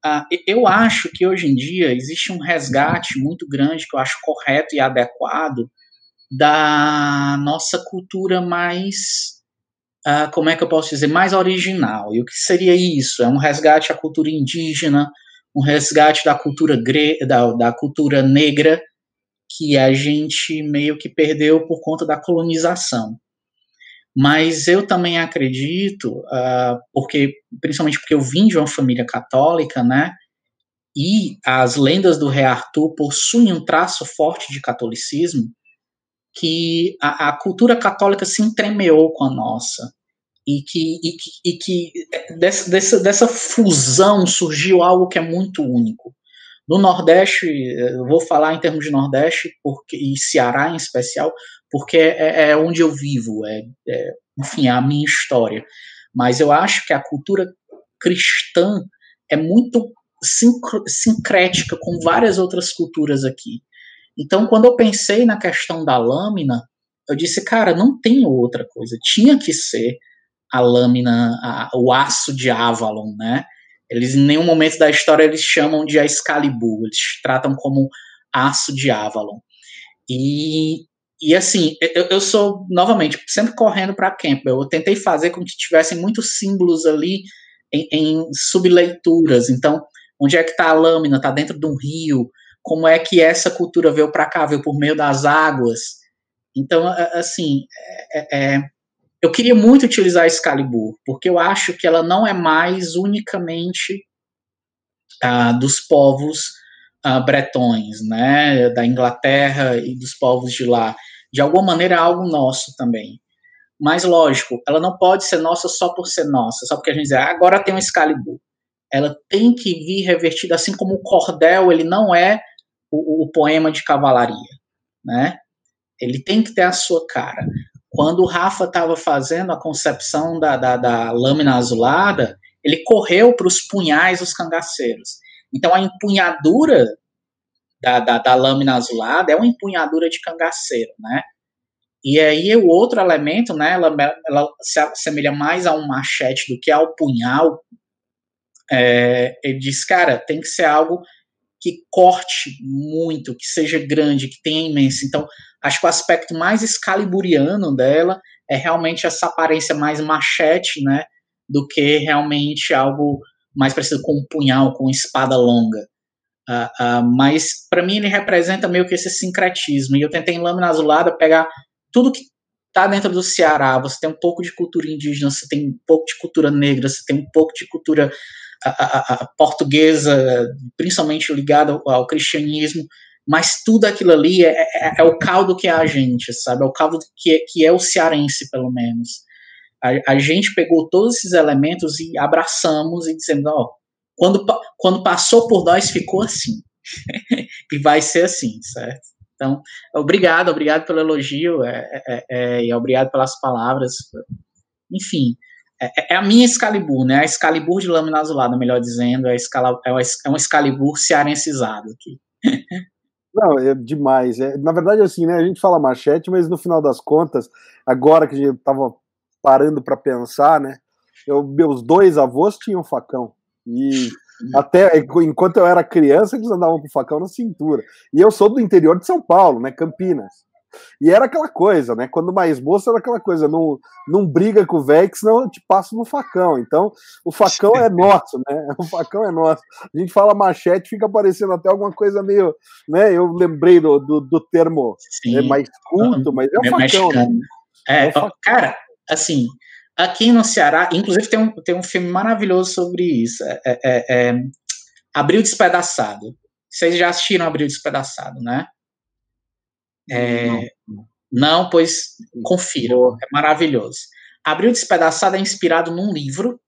Uh, eu acho que hoje em dia existe um resgate muito grande que eu acho correto e adequado da nossa cultura mais uh, como é que eu posso dizer, mais original. E o que seria isso? É um resgate à cultura indígena, um resgate da cultura gre da, da cultura negra que a gente meio que perdeu por conta da colonização. Mas eu também acredito, uh, porque principalmente porque eu vim de uma família católica, né? E as lendas do rei Arthur possuem um traço forte de catolicismo que a, a, cultura católica se entremeou com a nossa e que, e e que dessa, dessa, dessa fusão surgiu algo que é muito único. No Nordeste, eu vou falar em termos de Nordeste porque, e Ceará em especial, porque é, é onde eu vivo, é, é, enfim, é a minha história. Mas eu acho que a cultura cristã é muito sincrética com várias outras culturas aqui. Então, quando eu pensei na questão da lâmina, eu disse, cara, não tem outra coisa. Tinha que ser a lâmina, a, o aço de Avalon, né? Eles em nenhum momento da história eles chamam de Excalibur, eles tratam como aço de Avalon. E, e assim, eu, eu sou, novamente, sempre correndo para Campbell. Eu tentei fazer com que tivessem muitos símbolos ali em, em subleituras. Então, onde é que está a lâmina? Está dentro de um rio? Como é que essa cultura veio para cá, veio por meio das águas. Então, assim, é, é, eu queria muito utilizar Excalibur, porque eu acho que ela não é mais unicamente ah, dos povos ah, bretões, né, da Inglaterra e dos povos de lá. De alguma maneira é algo nosso também. Mas, lógico, ela não pode ser nossa só por ser nossa, só porque a gente diz, ah, agora tem um Excalibur. Ela tem que vir revertida, assim como o cordel, ele não é o, o poema de cavalaria, né? Ele tem que ter a sua cara. Quando o Rafa estava fazendo a concepção da, da, da lâmina azulada, ele correu para os punhais dos cangaceiros. Então a empunhadura da, da, da, lâmina azulada é uma empunhadura de cangaceiro, né? E aí o outro elemento, né, ela, ela se assemelha mais a um machete do que ao punhal. É, ele diz, cara, tem que ser algo que corte muito, que seja grande, que tenha imenso. Então, acho que o aspecto mais excaliburiano dela é realmente essa aparência mais machete, né, do que realmente algo mais parecido com um punhal, com espada longa. Uh, uh, mas para mim ele representa meio que esse sincretismo. E eu tentei em lâmina azulada pegar tudo que está dentro do Ceará. Você tem um pouco de cultura indígena, você tem um pouco de cultura negra, você tem um pouco de cultura a, a, portuguesa, principalmente ligada ao, ao, cristianismo, mas tudo aquilo ali é, é, é, o caldo que é a gente, sabe? É o caldo que é, que é o cearense, pelo menos. A, a gente pegou todos esses elementos e abraçamos e dizendo, ó, quando, quando passou por nós ficou assim. e vai ser assim, certo? Então, obrigado, obrigado pelo elogio é, é, é, e obrigado pelas palavras. Enfim, é, é, a minha Excalibur, né? A Excalibur de lâmina azulada, melhor dizendo, é, escala, é, é um Excalibur cearencizado aqui. Não, é demais. É, na verdade, assim, né? A gente fala machete, mas no final das contas, agora que a gente tava parando para pensar, né? Eu, meus dois avós tinham facão. E Até enquanto eu era criança, eles andavam com facão na cintura. E eu sou do interior de São Paulo, né? Campinas. E era aquela coisa, né? Quando mais moço era aquela coisa, não, não briga com o velho, que senão eu te passo no facão. Então, o facão é nosso, né? O facão é nosso. A gente fala machete, fica parecendo até alguma coisa meio, né? Eu lembrei do, do, do termo é mais culto, mas é o facão, né? É, é facão. cara, assim, aqui no Ceará, inclusive tem um, tem um filme maravilhoso sobre isso, é, é, é, é Abril Despedaçado. Vocês já assistiram Abril Despedaçado, né? É, não. pois confira, é maravilhoso. Abril Despedaçado é inspirado num livro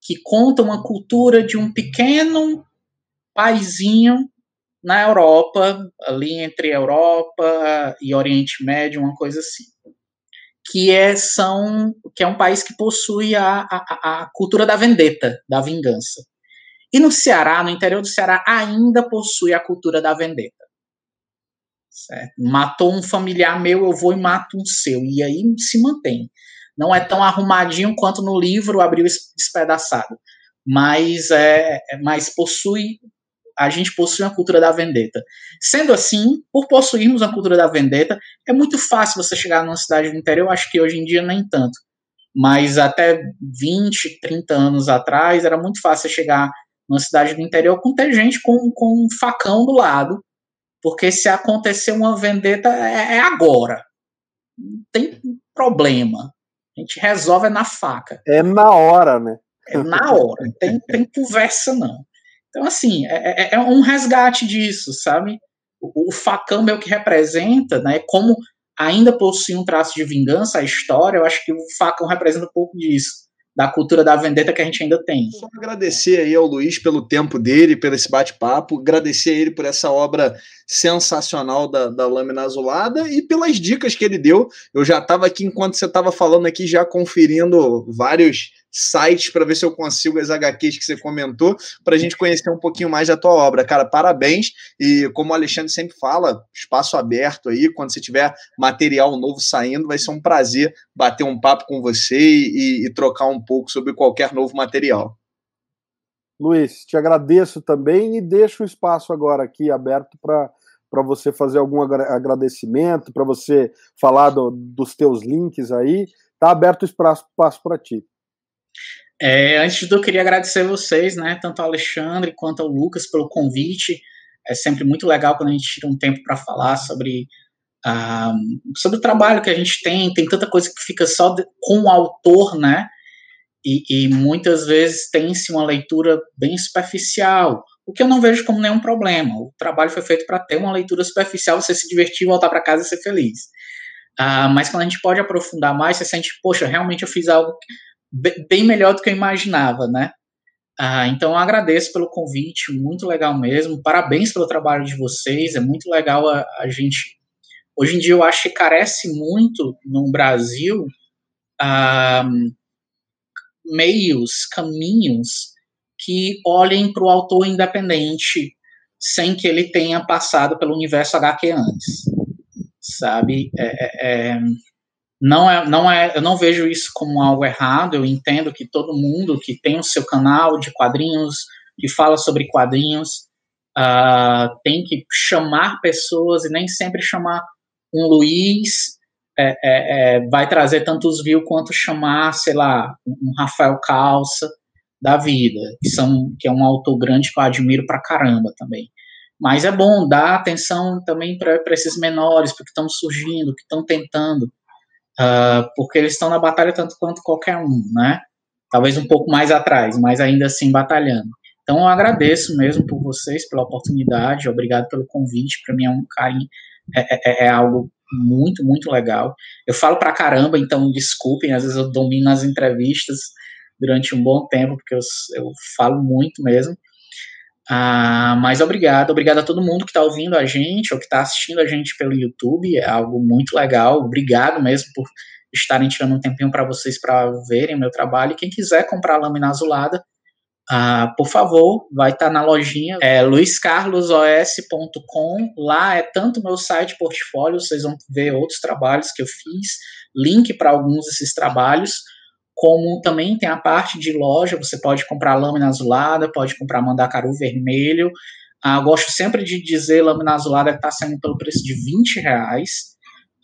que conta uma cultura de um pequeno paizinho na Europa, ali entre Europa e Oriente Médio, uma coisa assim. Que é, são, que é um país que possui a, a, a cultura da vendetta, da vingança. E no Ceará, no interior do Ceará, ainda possui a cultura da vendetta. Certo? Matou um familiar meu, eu vou e mato um seu. E aí se mantém. Não é tão arrumadinho quanto no livro Abriu Despedaçado. Mas, é, é, mas possui. A gente possui uma cultura da vendetta. Sendo assim, por possuirmos a cultura da vendetta, é muito fácil você chegar numa cidade do interior. Acho que hoje em dia nem tanto. Mas até 20, 30 anos atrás, era muito fácil chegar numa cidade do interior com ter gente com, com um facão do lado porque se acontecer uma vendetta, é, é agora. Não tem problema. A gente resolve na faca. É na hora, né? É na hora. Não tem, tem conversa, não. Então, assim, é, é, é um resgate disso, sabe? O, o facão meio que representa, né? Como ainda possui um traço de vingança a história, eu acho que o facão representa um pouco disso da cultura da vendetta que a gente ainda tem. Só agradecer aí ao Luiz pelo tempo dele, pelo esse bate-papo, agradecer a ele por essa obra sensacional da, da Lâmina Azulada e pelas dicas que ele deu. Eu já estava aqui, enquanto você estava falando aqui, já conferindo vários sites para ver se eu consigo as HQs que você comentou, para a gente conhecer um pouquinho mais da tua obra. Cara, parabéns. E como o Alexandre sempre fala, espaço aberto aí, quando você tiver material novo saindo, vai ser um prazer bater um papo com você e, e trocar um pouco sobre qualquer novo material. Luiz, te agradeço também e deixo o espaço agora aqui aberto para para você fazer algum agradecimento, para você falar do, dos teus links aí. Está aberto o espaço para ti. É, antes de tudo, eu queria agradecer vocês, né, tanto ao Alexandre quanto ao Lucas, pelo convite. É sempre muito legal quando a gente tira um tempo para falar sobre, uh, sobre o trabalho que a gente tem. Tem tanta coisa que fica só de, com o autor, né? E, e muitas vezes tem-se uma leitura bem superficial, o que eu não vejo como nenhum problema. O trabalho foi feito para ter uma leitura superficial, você se divertir, voltar para casa e ser feliz. Uh, mas quando a gente pode aprofundar mais, você sente, poxa, realmente eu fiz algo bem melhor do que eu imaginava, né? Ah, então eu agradeço pelo convite, muito legal mesmo. Parabéns pelo trabalho de vocês, é muito legal a, a gente. Hoje em dia eu acho que carece muito no Brasil ah, meios, caminhos que olhem para o autor independente sem que ele tenha passado pelo universo HQ antes, sabe? É, é, é não é, não é, eu não vejo isso como algo errado. Eu entendo que todo mundo que tem o seu canal de quadrinhos, que fala sobre quadrinhos, uh, tem que chamar pessoas e nem sempre chamar um Luiz é, é, é, vai trazer tantos views quanto chamar, sei lá, um Rafael Calça da vida, que, são, que é um autor grande que eu admiro pra caramba também. Mas é bom dar atenção também para esses menores, porque estão surgindo, que estão tentando uh, porque eles estão na batalha tanto quanto qualquer um, né? Talvez um pouco mais atrás, mas ainda assim batalhando. Então eu agradeço mesmo por vocês, pela oportunidade, obrigado pelo convite, para mim é um carinho, é, é, é, algo muito, muito legal. Eu falo pra caramba, então desculpem, às vezes eu domino as entrevistas durante um bom tempo, porque eu, eu falo muito mesmo. Ah, mas obrigado, obrigado a todo mundo que está ouvindo a gente ou que está assistindo a gente pelo YouTube, é algo muito legal. Obrigado mesmo por estarem tirando um tempinho para vocês para verem meu trabalho. Quem quiser comprar a lâmina azulada, ah, por favor, vai estar tá na lojinha, é luiscarlosos.com. Lá é tanto meu site portfólio, vocês vão ver outros trabalhos que eu fiz, link para alguns desses trabalhos como também tem a parte de loja, você pode comprar lâmina azulada, pode comprar mandacaru vermelho. Ah, gosto sempre de dizer lâmina azulada que está saindo pelo preço de 20 reais.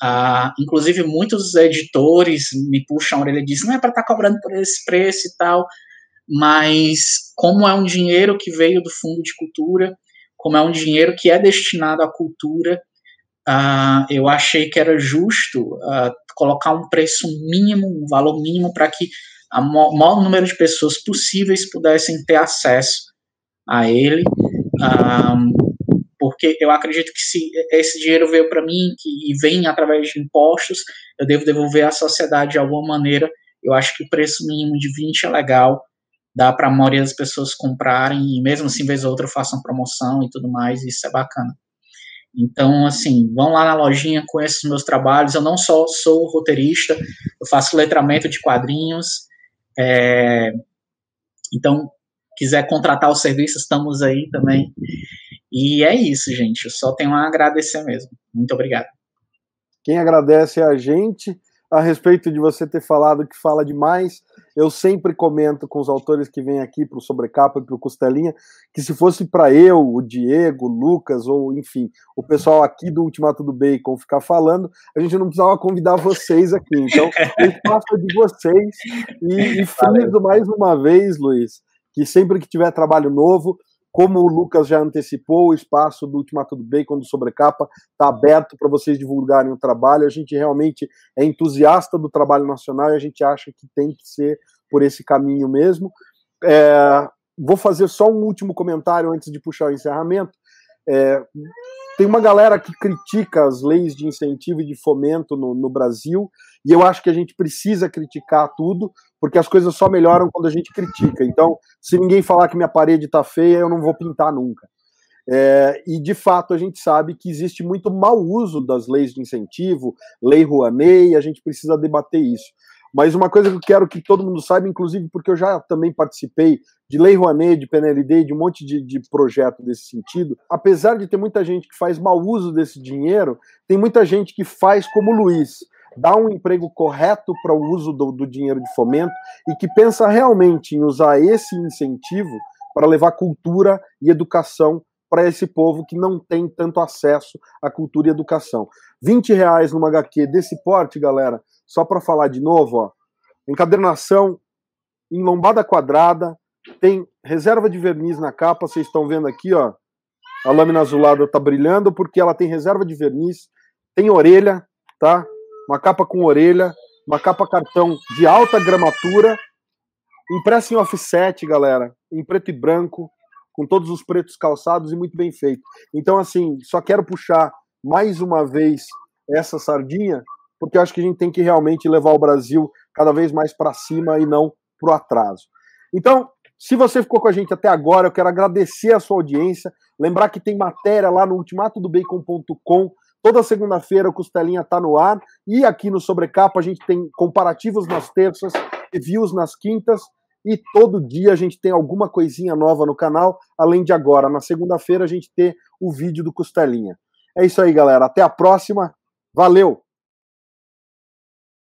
Ah, inclusive, muitos editores me puxam a orelha e dizem, não é para estar tá cobrando por esse preço e tal, mas como é um dinheiro que veio do Fundo de Cultura, como é um dinheiro que é destinado à cultura, uh, eu achei que era justo uh, colocar um preço mínimo, um valor mínimo, para que o maior número de pessoas possíveis pudessem ter acesso a ele, um, porque eu acredito que se esse dinheiro veio para mim que, e vem através de impostos, eu devo devolver à sociedade de alguma maneira. Eu acho que o preço mínimo de 20 é legal, dá para a maioria das pessoas comprarem, e mesmo assim, vez ou outra, façam promoção e tudo mais, e isso é bacana. Então, assim, vão lá na lojinha, conheçam os meus trabalhos. Eu não só sou roteirista, eu faço letramento de quadrinhos. É... Então, quiser contratar o serviço, estamos aí também. E é isso, gente. Eu só tenho a agradecer mesmo. Muito obrigado. Quem agradece é a gente a respeito de você ter falado que fala demais. Eu sempre comento com os autores que vêm aqui para o Sobrecapa e para o Costelinha que se fosse para eu, o Diego, o Lucas, ou enfim, o pessoal aqui do Ultimato do Bacon ficar falando, a gente não precisava convidar vocês aqui. Então, o espaço é de vocês. E, e friso mais uma vez, Luiz, que sempre que tiver trabalho novo, como o Lucas já antecipou, o espaço do Ultimato do Bacon, do Sobrecapa, está aberto para vocês divulgarem o trabalho. A gente realmente é entusiasta do trabalho nacional e a gente acha que tem que ser por esse caminho mesmo. É, vou fazer só um último comentário antes de puxar o encerramento. É, tem uma galera que critica as leis de incentivo e de fomento no, no, Brasil, e eu acho que a gente precisa criticar tudo, porque as coisas só melhoram quando a gente critica. Então, se ninguém falar que minha parede está feia, eu não vou pintar nunca. É, e de fato a gente sabe que existe muito mau uso das leis de incentivo, lei Rouanet, e a gente precisa debater isso. Mas uma coisa que eu quero que todo mundo saiba, inclusive porque eu já também participei de Lei Rouanet, de PNLD, de um monte de, de projeto desse sentido, apesar de ter muita gente que faz mau uso desse dinheiro, tem muita gente que faz como o Luiz, dá um emprego correto para o uso do, do dinheiro de fomento e que pensa realmente em usar esse incentivo para levar cultura e educação para esse povo que não tem tanto acesso à cultura e educação. 20 reais numa HQ desse porte, galera, só para falar de novo, ó, encadernação em lombada quadrada, tem reserva de verniz na capa, vocês estão vendo aqui, ó. A lâmina azulada tá brilhando porque ela tem reserva de verniz, tem orelha, tá? Uma capa com orelha, uma capa cartão de alta gramatura, impressa em offset, galera, em preto e branco, com todos os pretos calçados e muito bem feito. Então, assim, só quero puxar mais uma vez essa sardinha porque eu acho que a gente tem que realmente levar o Brasil cada vez mais para cima e não para o atraso. Então, se você ficou com a gente até agora, eu quero agradecer a sua audiência. Lembrar que tem matéria lá no ultimatodobacon.com. Toda segunda-feira o Costelinha está no ar. E aqui no Sobrecapa a gente tem comparativos nas terças, reviews nas quintas. E todo dia a gente tem alguma coisinha nova no canal, além de agora, na segunda-feira, a gente ter o vídeo do Costelinha. É isso aí, galera. Até a próxima. Valeu!